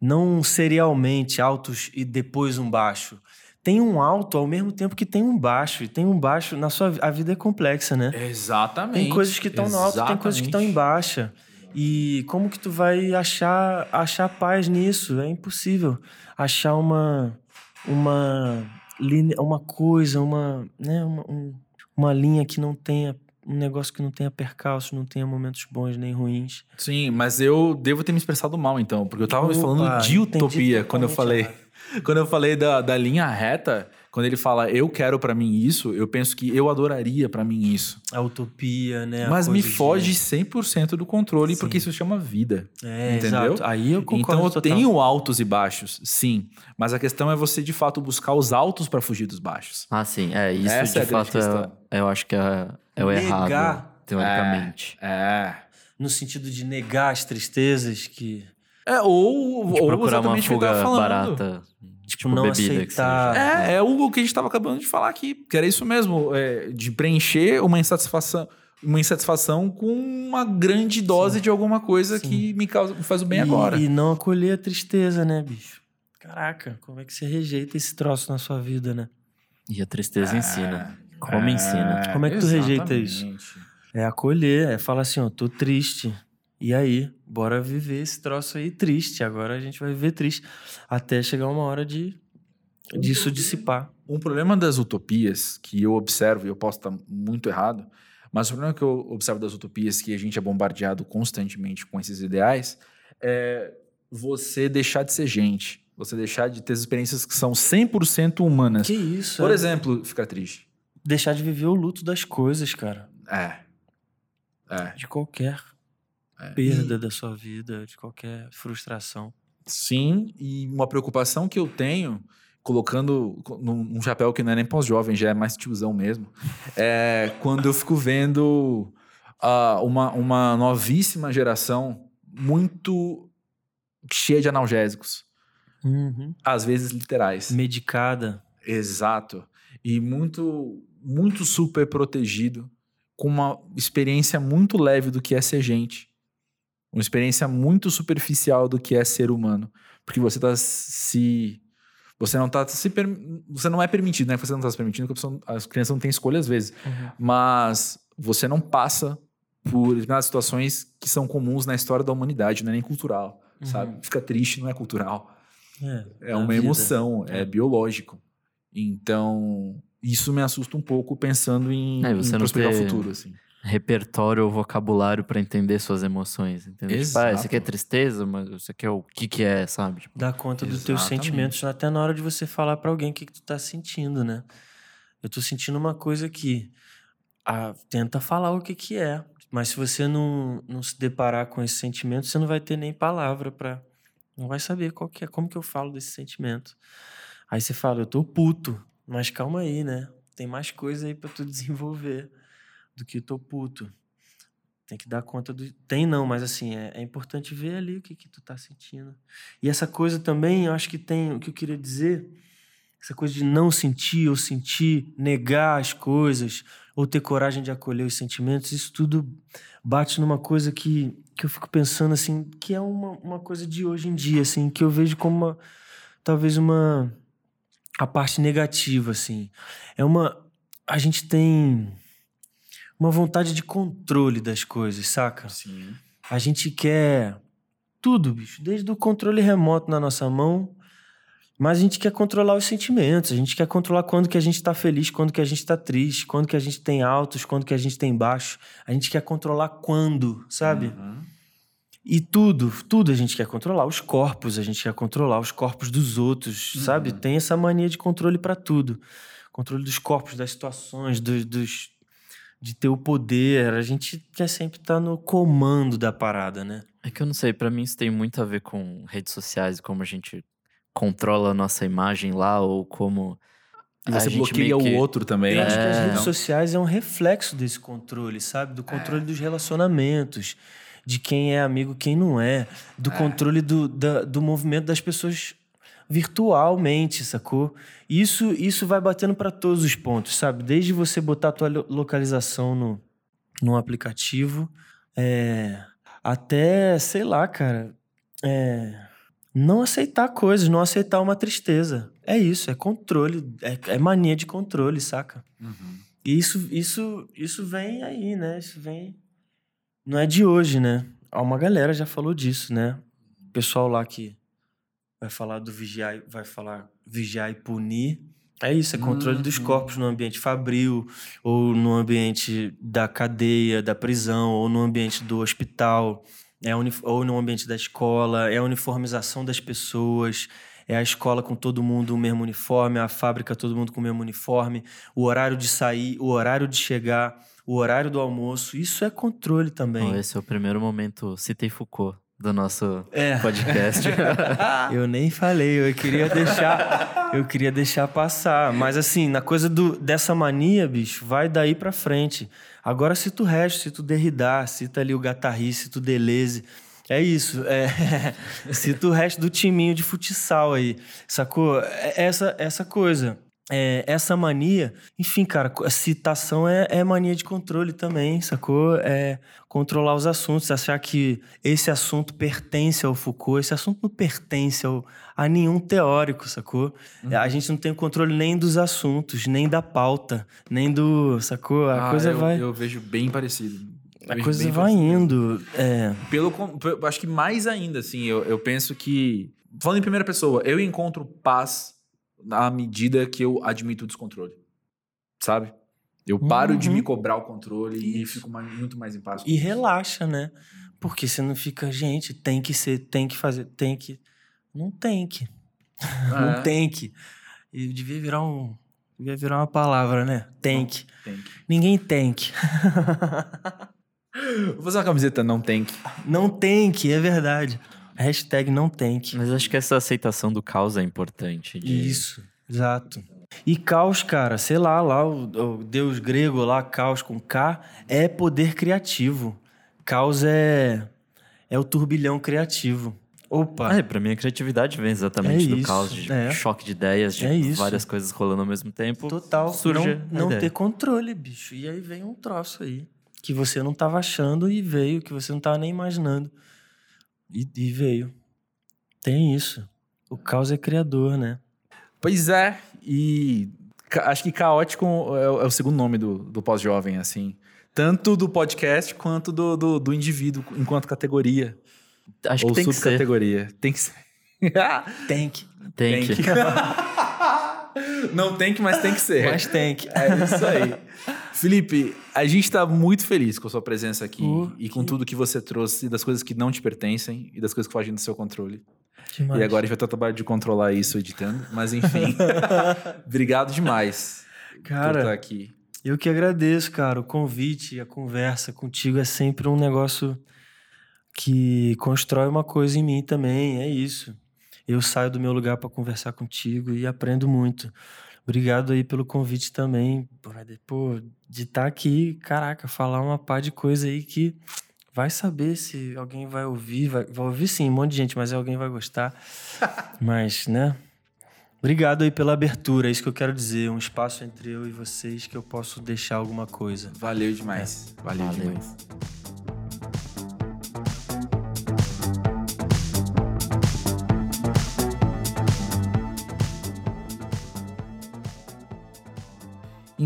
não serialmente altos e depois um baixo. Tem um alto ao mesmo tempo que tem um baixo. E tem um baixo. Na sua a vida é complexa, né? Exatamente. Tem coisas que estão no alto, tem coisas que estão em baixa. E como que tu vai achar achar paz nisso? É impossível achar uma uma linha, uma coisa, uma, né, uma, um- uma linha que não tenha um negócio que não tenha percalços, não tenha momentos bons nem ruins. Sim, mas eu devo ter me expressado mal, então, porque eu tava Opa, falando de utopia quando eu falei. Quando eu falei da, da linha reta, quando ele fala eu quero pra mim isso, eu penso que eu adoraria pra mim isso. A utopia, né? a mas me coisa de- foge 100% do controle, Sim. porque isso chama vida. É, entendeu? exato. Aí eu concordo Então eu total. tenho altos e baixos, sim. Mas a questão é você de fato buscar os altos pra fugir dos baixos. Ah, sim. É, isso Essa é de grande fato é, eu acho que é, é o Negar. errado, teoricamente. É. no sentido de negar as tristezas que É, ou, ou procurar uma exatamente o que eu fuga tava falando. barata. Tipo, não bebida que aceitar. É, é o que a gente estava acabando de falar aqui, que era isso mesmo, é, de preencher uma insatisfação, uma insatisfação com uma grande dose de alguma coisa Sim. que me, causa, me faz o bem e, agora. E não acolher a tristeza, né, bicho? Caraca, como é que você rejeita esse troço na sua vida, né? E a tristeza ensina. Como É, ensina. Como é que tu rejeita isso? É acolher, é falar assim, ó, tô triste. E aí, bora viver esse troço aí triste. Agora a gente vai viver triste. Até chegar uma hora de disso dissipar. Um problema das utopias que eu observo, e eu posso estar muito errado, mas o problema que eu observo das utopias que a gente é bombardeado constantemente com esses ideais é você deixar de ser gente. Você deixar de ter experiências que são 100% humanas. Que isso? Por é exemplo, ficar triste. Deixar de viver o luto das coisas, cara. É. É. De qualquer perda da sua vida, de qualquer frustração. Sim, e uma preocupação que eu tenho, colocando num, chapéu que não é nem pós-jovem, já é mais tiozão mesmo, é quando eu fico vendo ah, uma, uma novíssima geração muito cheia de analgésicos, Uhum. às vezes literais. Medicada. Exato. E muito, muito super protegido, com uma experiência muito leve do que é ser gente. Uma experiência muito superficial do que é ser humano. Porque você tá se. Você não tá se. per- Você não é permitido, né? Você não tá se permitindo, porque pessoa- as crianças não têm escolha às vezes. Mas você não passa por determinadas situações que são comuns na história da humanidade, não é nem cultural, Uhum. sabe? Fica triste, não é cultural. É, É uma vida. emoção, é. É. biológico. Então, isso me assusta um pouco pensando em, É, em você o ter- futuro, assim. Repertório ou vocabulário pra entender suas emoções, entendeu? Tipo, ah, isso aqui é Exato. tristeza, mas isso aqui é o que que é, sabe? Tipo, Dá conta dos teus sentimentos até na hora de você falar pra alguém o que, que tu tá sentindo, né? Eu tô sentindo uma coisa aqui. Ah, tenta falar o que que é. Mas se você não, não se deparar com esse sentimento, você não vai ter nem palavra pra... Não vai saber qual que é, como que eu falo desse sentimento. Aí você fala, eu tô puto. Mas calma aí, né? Tem mais coisa aí pra tu desenvolver do que tô puto. Tem que dar conta do. Tem não, mas assim, é, é importante ver ali o que, que tu tá sentindo. E essa coisa também, eu acho que tem. O que eu queria dizer, essa coisa de não sentir ou sentir, negar as coisas, ou ter coragem de acolher os sentimentos, isso tudo bate numa coisa que, que eu fico pensando, assim, que é uma, uma coisa de hoje em dia, assim, que eu vejo como uma, talvez uma. a parte negativa, assim. É uma. A gente tem uma vontade de controle das coisas, saca? Sim. A gente quer tudo, bicho, desde o controle remoto na nossa mão, mas a gente quer controlar os sentimentos, a gente quer controlar quando que a gente tá feliz, quando que a gente tá triste, quando que a gente tem altos, quando que a gente tem baixos. A gente quer controlar quando, sabe? Uhum. E tudo, tudo a gente quer controlar. Os corpos, a gente quer controlar os corpos dos outros, sabe? Uhum. Tem essa mania de controle pra tudo. Controle dos corpos, das situações, dos, dos- de ter o poder. A gente quer sempre estar no comando da parada, né? É que eu não sei, pra mim isso tem muito a ver com redes sociais e como a gente controla a nossa imagem lá ou como E a você gente bloqueia que- o outro também. Eu acho que as É. redes sociais é um reflexo desse controle, sabe? Do controle dos relacionamentos, de quem é amigo, quem não é, do controle do, da- do movimento das pessoas virtualmente, sacou? Isso, isso vai batendo para todos os pontos, sabe? Desde você botar a tua lo- localização no, no aplicativo, é, até, sei lá, cara, é, não aceitar coisas, não aceitar uma tristeza. É isso, é controle, é, é mania de controle, saca? Uhum. E isso, isso, isso vem aí, né? Isso vem. Não é de hoje, né? Uma galera já falou disso, né? O pessoal lá que vai falar do vigiar, vai falar vigiar e punir. É isso, é controle dos Uhum. corpos no ambiente fabril, ou no ambiente da cadeia, da prisão, ou no ambiente do hospital, é ou no ambiente da escola, é a uniformização das pessoas, é a escola com todo mundo o mesmo uniforme, a fábrica todo mundo com o mesmo uniforme, o horário de sair, o horário de chegar, o horário do almoço. Isso é controle também. Bom, esse é o primeiro momento, citei Foucault, do nosso É. podcast. Eu nem falei, eu queria deixar, eu queria deixar passar, mas assim, na coisa do, dessa mania, bicho, vai daí pra frente. Agora cita o resto, cita o Derrida, cita ali o Gattari, cita o Deleuze. É isso, é, cita o resto do timinho de futsal aí, sacou? É Essa, essa coisa, é, essa mania, enfim, cara, a citação é, é mania de controle também, sacou? É controlar os assuntos, achar que esse assunto pertence ao Foucault, esse assunto não pertence ao, a nenhum teórico, sacou? A gente não tem controle nem dos assuntos, nem da pauta, nem do, sacou? A Ah, coisa eu, vai, Eu vejo bem parecido. A coisa vai parecido. indo, é, Pelo, acho que mais ainda, assim, eu, eu penso que. Falando em primeira pessoa, eu encontro paz à medida que eu admito o descontrole. Sabe? Eu paro de Uhum. me cobrar o controle e Isso. fico mais- muito mais em paz. e relaxa, né? Porque você não fica, gente, tem que ser, tem que fazer, tem que, não tem que. Não É, tem que. E devia virar um. Devia virar uma palavra, né? Tem que. tem que. Ninguém tem que. Vou fazer uma camiseta não tank. Não tem que, é verdade. Hashtag não tem que. Mas acho que essa aceitação do caos é importante. de- Isso, exato. E caos, cara, sei lá, lá o, o deus grego lá, caos com K, é poder criativo. Caos é é o turbilhão criativo. Opa, Ah, é, pra mim a criatividade vem exatamente É do isso, caos, de é. choque de ideias, de É várias coisas rolando ao mesmo tempo. total. surge não não ter controle, bicho. E aí vem um troço aí que você não tava achando e veio, que você não tava nem imaginando. E, e veio. Tem isso. O caos é criador, né? Pois é, e acho que caótico é, o é o segundo nome do, do pós-jovem, assim. Tanto do podcast quanto do, do, do indivíduo enquanto categoria. Acho ou que tem que ser. subcategoria. Tem que ser. Tem que. Tem, que. Não tem que, mas tem que ser. Mas tem que. É isso aí. Felipe, a gente tá muito feliz com a sua presença aqui Uh, e com tudo que você trouxe, das coisas que não te pertencem e das coisas que fogem do seu controle. Demais. E agora a gente vai ter o trabalho de controlar isso editando, mas enfim. Obrigado demais por Cara, estar aqui. Eu que agradeço, cara. O convite, a conversa contigo é sempre um negócio que constrói uma coisa em mim também. É isso. Eu saio do meu lugar para conversar contigo e aprendo muito. Obrigado aí pelo convite também. Pô, de estar aqui, caraca, falar uma pá de coisa aí que vai saber se alguém vai ouvir. Vai, vai ouvir sim, um monte de gente, mas alguém vai gostar. mas, né? Obrigado aí pela abertura, é isso que eu quero dizer. Um espaço entre eu e vocês que eu posso deixar alguma coisa. Valeu demais. Valeu, Valeu. demais.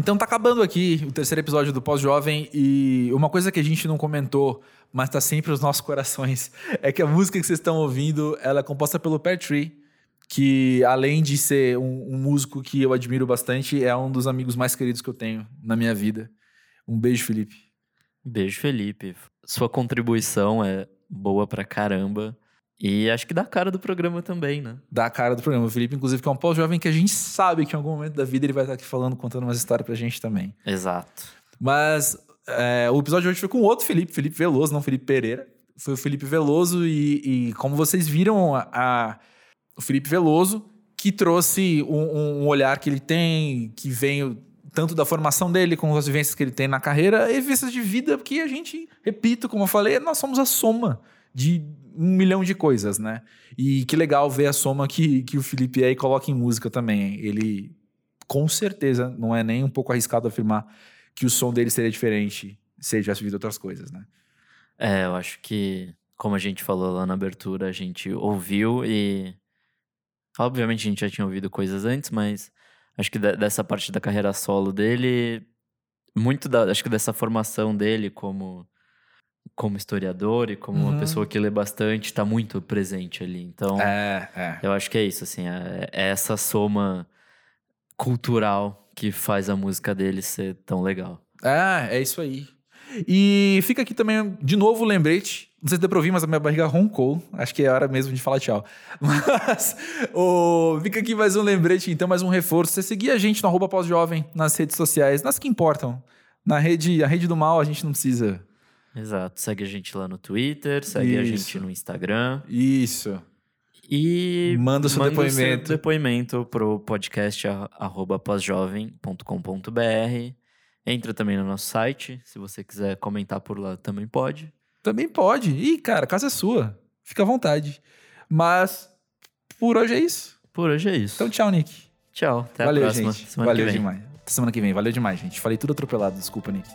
Então tá acabando aqui o terceiro episódio do Pós-Jovem e uma coisa que a gente não comentou, mas tá sempre nos nossos corações, é que a música que vocês estão ouvindo, ela é composta pelo Pear Tree, que além de ser um, um músico que eu admiro bastante, é um dos amigos mais queridos que eu tenho na minha vida. Um beijo, Felipe. Beijo, Felipe. Sua contribuição é boa pra caramba. E acho que dá cara do programa também, né? da cara do programa. O Felipe, inclusive, que é um pós-jovem que a gente sabe que em algum momento da vida ele vai estar aqui falando, contando umas histórias pra gente também. Exato. Mas é, o episódio de hoje foi com outro Felipe, Felipe Veloso, não Felipe Pereira. Foi o Felipe Veloso e, e como vocês viram, a, a- o Felipe Veloso que trouxe um, um olhar que ele tem, que vem tanto da formação dele, com as vivências que ele tem na carreira, e vivências de vida, porque a gente, repito, como eu falei, nós somos a soma de um milhão de coisas, né? E que legal ver a soma que, que o Felipe é e coloca em música também. Ele, com certeza, não é nem um pouco arriscado afirmar que o som dele seria diferente se ele tivesse vivido outras coisas, né? É, eu acho que, como a gente falou lá na abertura, a gente ouviu e. Obviamente a gente já tinha ouvido coisas antes, mas acho que de- dessa parte da carreira solo dele, muito da. Acho que dessa formação dele como, como historiador e como Uhum. uma pessoa que lê bastante, tá muito presente ali. Então. É, é. Eu acho que é isso, assim, é, é essa soma cultural que faz a música dele ser tão legal. É, é isso aí. E fica aqui também, de novo, o lembrete. Não sei se deu pra ouvir, mas a minha barriga roncou. Acho que é hora mesmo de falar tchau. Mas o, fica aqui mais um lembrete, então, mais um reforço. Você seguir a gente no arroba pós-jovem nas redes sociais, nas que importam. Na rede, a rede do mal, a gente não precisa. Exato. Segue a gente lá no Twitter, segue a Isso. gente no Instagram. Isso. E Manda o seu depoimento. depoimento pro podcast a- arroba pós-jovem.com.br. Entra também no nosso site, se você quiser comentar por lá também pode. Também pode. Ih, cara, a casa é sua. Fica à vontade. Mas por hoje é isso. Por hoje é isso. Então, tchau, Nick. Tchau, até Valeu, a próxima. gente. Semana Valeu que vem. demais. Até semana que vem. Valeu demais, gente. Falei tudo atropelado. Desculpa, Nick.